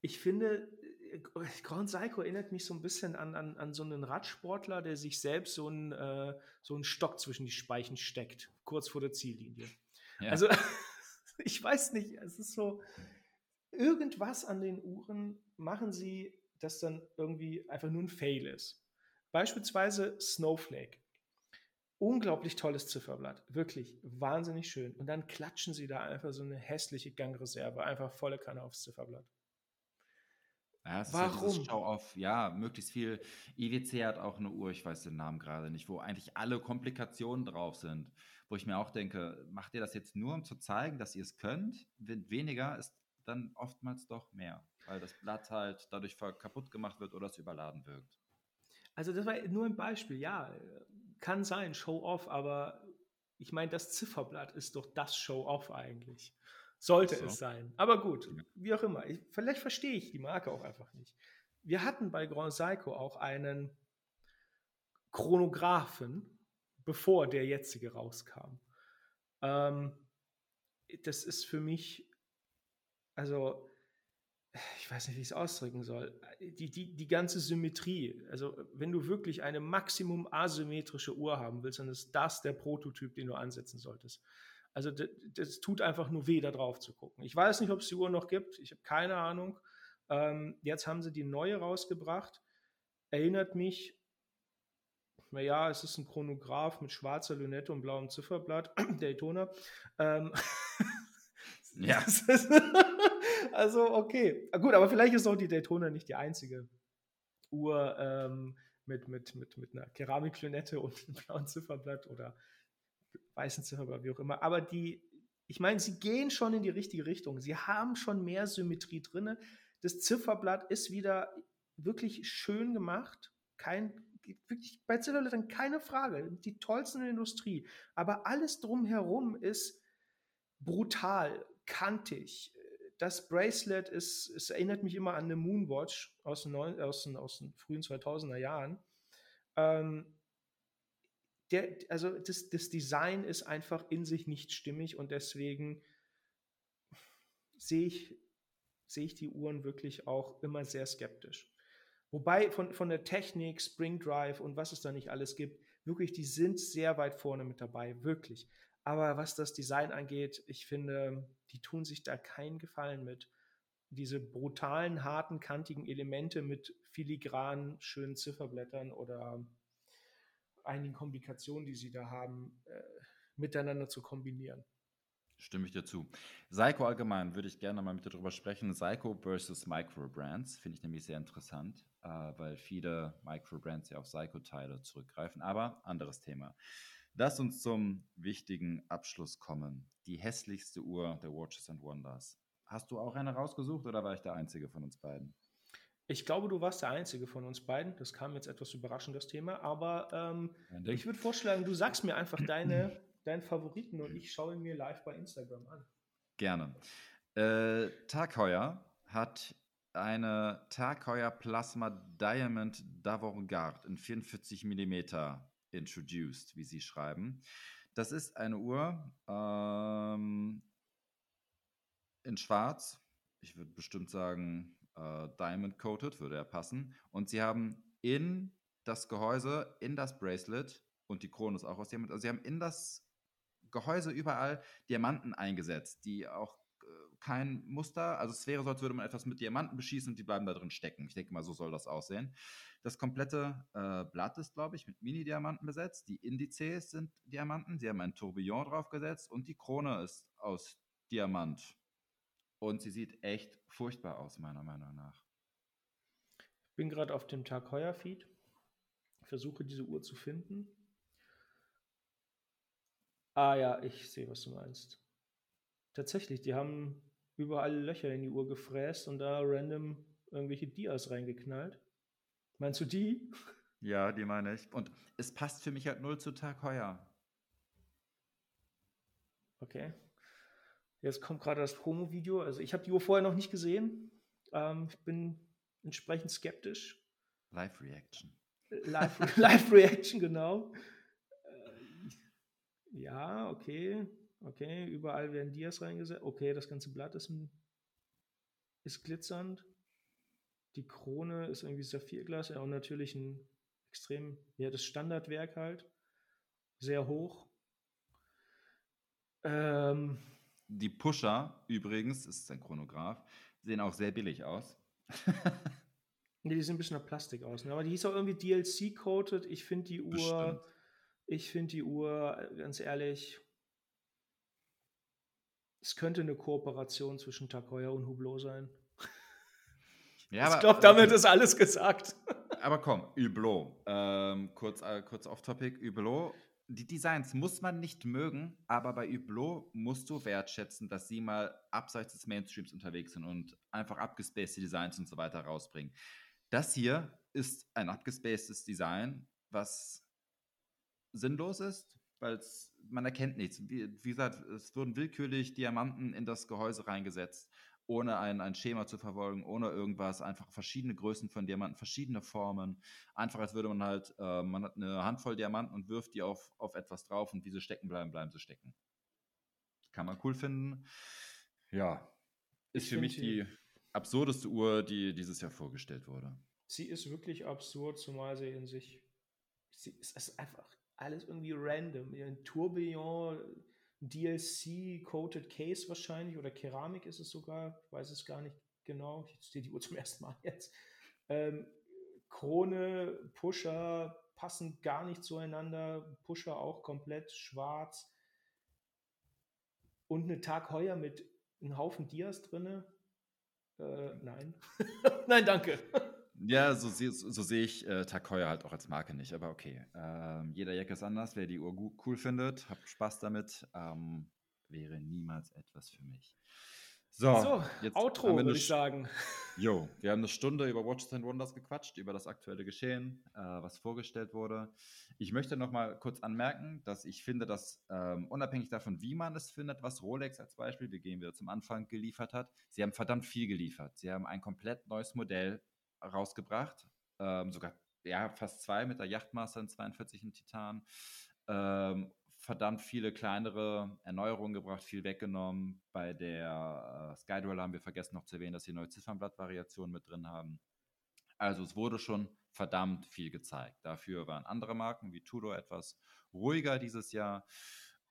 Ich finde, äh, Grand Seiko erinnert mich so ein bisschen an, an, an so einen Radsportler, der sich selbst so einen, äh, so einen Stock zwischen die Speichen steckt, kurz vor der Ziellinie. Ja. Also, ich weiß nicht, es ist so, irgendwas an den Uhren machen sie, das dann irgendwie einfach nur ein Fail ist. Beispielsweise Snowflake unglaublich tolles Zifferblatt. Wirklich wahnsinnig schön. Und dann klatschen sie da einfach so eine hässliche Gangreserve, einfach volle Kanne aufs Zifferblatt. Ja, Warum? Ja Schau auf, ja, möglichst viel. IWC hat auch eine Uhr, ich weiß den Namen gerade nicht, wo eigentlich alle Komplikationen drauf sind. Wo ich mir auch denke, macht ihr das jetzt nur, um zu zeigen, dass ihr es könnt? Weniger ist dann oftmals doch mehr, weil das Blatt halt dadurch kaputt gemacht wird oder es überladen wirkt. Also das war nur ein Beispiel, ja kann sein, Show-off, aber ich meine, das Zifferblatt ist doch das Show-off eigentlich. Sollte so. es sein. Aber gut, wie auch immer. Ich, vielleicht verstehe ich die Marke auch einfach nicht. Wir hatten bei Grand Seiko auch einen Chronographen, bevor der jetzige rauskam. Ähm, das ist für mich, also ich weiß nicht, wie ich es ausdrücken soll, die, die, die ganze Symmetrie. Also, wenn du wirklich eine maximum asymmetrische Uhr haben willst, dann ist das der Prototyp, den du ansetzen solltest. Also, das, das tut einfach nur weh, da drauf zu gucken. Ich weiß nicht, ob es die Uhr noch gibt. Ich habe keine Ahnung. Ähm, jetzt haben sie die neue rausgebracht. Erinnert mich, naja, es ist ein Chronograph mit schwarzer Lünette und blauem Zifferblatt, Daytona. Ähm, ja. also, okay. Gut, aber vielleicht ist auch die Daytona nicht die einzige Uhr ähm, mit, mit, mit, mit einer Keramiklünette und einem blauen Zifferblatt oder weißen Zifferblatt, wie auch immer. Aber die, ich meine, sie gehen schon in die richtige Richtung. Sie haben schon mehr Symmetrie drin. Das Zifferblatt ist wieder wirklich schön gemacht. Kein, wirklich bei Zifferblättern keine Frage. Die tollsten in der Industrie. Aber alles drumherum ist brutal, kantig, das Bracelet ist, es erinnert mich immer an eine Moonwatch aus den, neun, aus den, aus den frühen 2000er Jahren. Ähm, der, also das, das Design ist einfach in sich nicht stimmig und deswegen sehe ich, sehe ich die Uhren wirklich auch immer sehr skeptisch. Wobei von, von der Technik, Spring Drive und was es da nicht alles gibt, wirklich, die sind sehr weit vorne mit dabei, wirklich. Aber was das Design angeht, ich finde, die tun sich da keinen Gefallen mit. Diese brutalen, harten, kantigen Elemente mit filigranen, schönen Zifferblättern oder einigen Komplikationen, die sie da haben, äh, miteinander zu kombinieren. Stimme ich dir zu. Seiko allgemein würde ich gerne mal mit dir darüber sprechen. Seiko versus Microbrands finde ich nämlich sehr interessant, äh, weil viele Microbrands ja auf Seiko-Teile zurückgreifen. Aber anderes Thema. Lass uns zum wichtigen Abschluss kommen. Die hässlichste Uhr der Watches and Wonders. Hast du auch eine rausgesucht oder war ich der Einzige von uns beiden? Ich glaube, du warst der Einzige von uns beiden. Das kam jetzt etwas überraschend, das Thema. Aber ähm, ich würde vorschlagen, du sagst mir einfach deine, deinen Favoriten und ich schaue ihn mir live bei Instagram an. Gerne. Äh, Tag Heuer hat eine Tag Heuer Plasma Diamond d'Avantgarde in 44 mm introduced, wie sie schreiben. Das ist eine Uhr ähm, in Schwarz. Ich würde bestimmt sagen, äh, Diamond Coated würde er passen. Und sie haben in das Gehäuse, in das Bracelet und die Krone ist auch aus Diamant. Also sie haben in das Gehäuse überall Diamanten eingesetzt, die auch kein Muster. Also es wäre so, als würde man etwas mit Diamanten beschießen und die bleiben da drin stecken. Ich denke mal, so soll das aussehen. Das komplette äh, Blatt ist, glaube ich, mit Mini-Diamanten besetzt. Die Indizes sind Diamanten. Sie haben ein Tourbillon draufgesetzt und die Krone ist aus Diamant. Und sie sieht echt furchtbar aus, meiner Meinung nach. Ich bin gerade auf dem Tag Heuer Feed. Versuche diese Uhr zu finden. Ah ja, ich sehe, was du meinst. Tatsächlich, die haben überall Löcher in die Uhr gefräst und da random irgendwelche Dias reingeknallt. Meinst du die? Ja, die meine ich. Und es passt für mich halt null zu Tag heuer. Okay. Jetzt kommt gerade das Promo-Video. Also ich habe die Uhr vorher noch nicht gesehen. Ähm, ich bin entsprechend skeptisch. Live-Reaction. Live, Live Reaction, genau. Äh, ja, okay. Okay, überall werden Dias reingesetzt. Okay, das ganze Blatt ist, ist glitzernd. Die Krone ist irgendwie Saphirglas. Ja, und natürlich ein extrem, ja, das Standardwerk halt. Sehr hoch. Ähm, die Pusher übrigens, ist ein Chronograph, sehen auch sehr billig aus. nee, die sehen ein bisschen nach Plastik aus. Ne? Aber die ist auch irgendwie DLC-coated. Ich finde die Uhr, Bestimmt. ich finde die Uhr, ganz ehrlich, es könnte eine Kooperation zwischen Heuer und Hublot sein. Ja, ich glaube, damit ist alles gesagt. Aber komm, Hublot. Ähm, kurz, äh, kurz off-topic. Hublot die Designs muss man nicht mögen, aber bei Hublot musst du wertschätzen, dass sie mal abseits des Mainstreams unterwegs sind und einfach abgespacede Designs und so weiter rausbringen. Das hier ist ein abgespacedes Design, was sinnlos ist, weil man erkennt nichts. Wie, wie gesagt, es wurden willkürlich Diamanten in das Gehäuse reingesetzt ohne ein, ein Schema zu verfolgen, ohne irgendwas, einfach verschiedene Größen von Diamanten, verschiedene Formen. Einfach als würde man halt, äh, man hat eine Handvoll Diamanten und wirft die auf, auf etwas drauf und wie sie stecken bleiben, bleiben sie stecken. Kann man cool finden. Ja, ist ich für mich die absurdeste Uhr, die dieses Jahr vorgestellt wurde. Sie ist wirklich absurd, zumal sie in sich, sie ist, ist einfach alles irgendwie random. Ein Tourbillon DLC-Coated Case wahrscheinlich oder Keramik ist es sogar, ich weiß es gar nicht genau. Ich sehe die Uhr zum ersten Mal jetzt. Ähm, Krone, Pusher passen gar nicht zueinander. Pusher auch komplett schwarz. Und eine Tag Heuer mit einem Haufen Dias drinne. Äh, nein. nein, danke. Ja, so, so, so sehe ich äh, Heuer halt auch als Marke nicht, aber okay. Ähm, jeder Jack ist anders. Wer die Uhr cool findet, habt Spaß damit, ähm, wäre niemals etwas für mich. So, so jetzt Outro, würde ich sagen. Jo, wir haben eine Stunde über Watches and Wonders gequatscht, über das aktuelle Geschehen, äh, was vorgestellt wurde. Ich möchte noch mal kurz anmerken, dass ich finde, dass ähm, unabhängig davon, wie man es findet, was Rolex als Beispiel, wir gehen wieder zum Anfang, geliefert hat, sie haben verdammt viel geliefert. Sie haben ein komplett neues Modell rausgebracht. Ähm, sogar ja, fast zwei mit der Yachtmaster in 42 in Titan. Ähm, verdammt viele kleinere Erneuerungen gebracht, viel weggenommen. Bei der äh, Skydweller haben wir vergessen noch zu erwähnen, dass sie neue Ziffernblattvariationen mit drin haben. Also es wurde schon verdammt viel gezeigt. Dafür waren andere Marken wie Tudor etwas ruhiger dieses Jahr.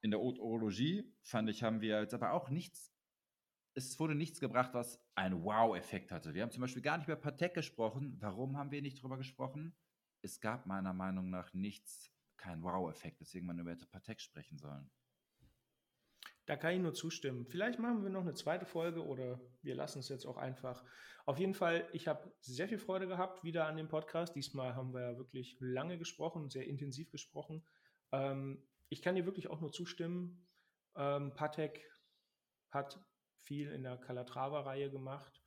In der Orologie fand ich, haben wir jetzt aber auch nichts es wurde nichts gebracht, was einen Wow-Effekt hatte. Wir haben zum Beispiel gar nicht über Patek gesprochen. Warum haben wir nicht darüber gesprochen? Es gab meiner Meinung nach nichts, keinen Wow-Effekt, deswegen man über Patek sprechen sollen. Da kann ich nur zustimmen. Vielleicht machen wir noch eine zweite Folge oder wir lassen es jetzt auch einfach. Auf jeden Fall, ich habe sehr viel Freude gehabt wieder an dem Podcast. Diesmal haben wir ja wirklich lange gesprochen, sehr intensiv gesprochen. Ähm, ich kann dir wirklich auch nur zustimmen. Ähm, Patek hat viel in der Calatrava-Reihe gemacht.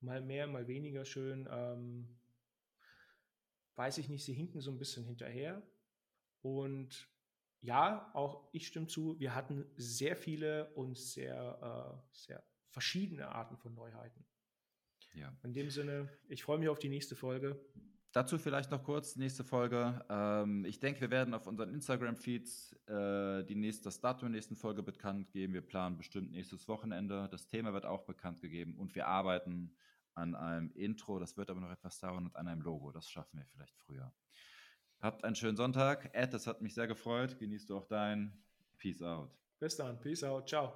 Mal mehr, mal weniger schön. Ähm, weiß ich nicht, sie hinken so ein bisschen hinterher. Und ja, auch ich stimme zu, wir hatten sehr viele und sehr, äh, sehr verschiedene Arten von Neuheiten. Ja. In dem Sinne, ich freue mich auf die nächste Folge. Dazu vielleicht noch kurz, nächste Folge. Ähm, ich denke, wir werden auf unseren Instagram-Feeds äh, die nächste, das Datum der nächsten Folge bekannt geben. Wir planen bestimmt nächstes Wochenende. Das Thema wird auch bekannt gegeben und wir arbeiten an einem Intro. Das wird aber noch etwas dauern und an einem Logo. Das schaffen wir vielleicht früher. Habt einen schönen Sonntag. Ed, das hat mich sehr gefreut. Genießt du auch dein. Peace out. Bis dann. Peace out. Ciao.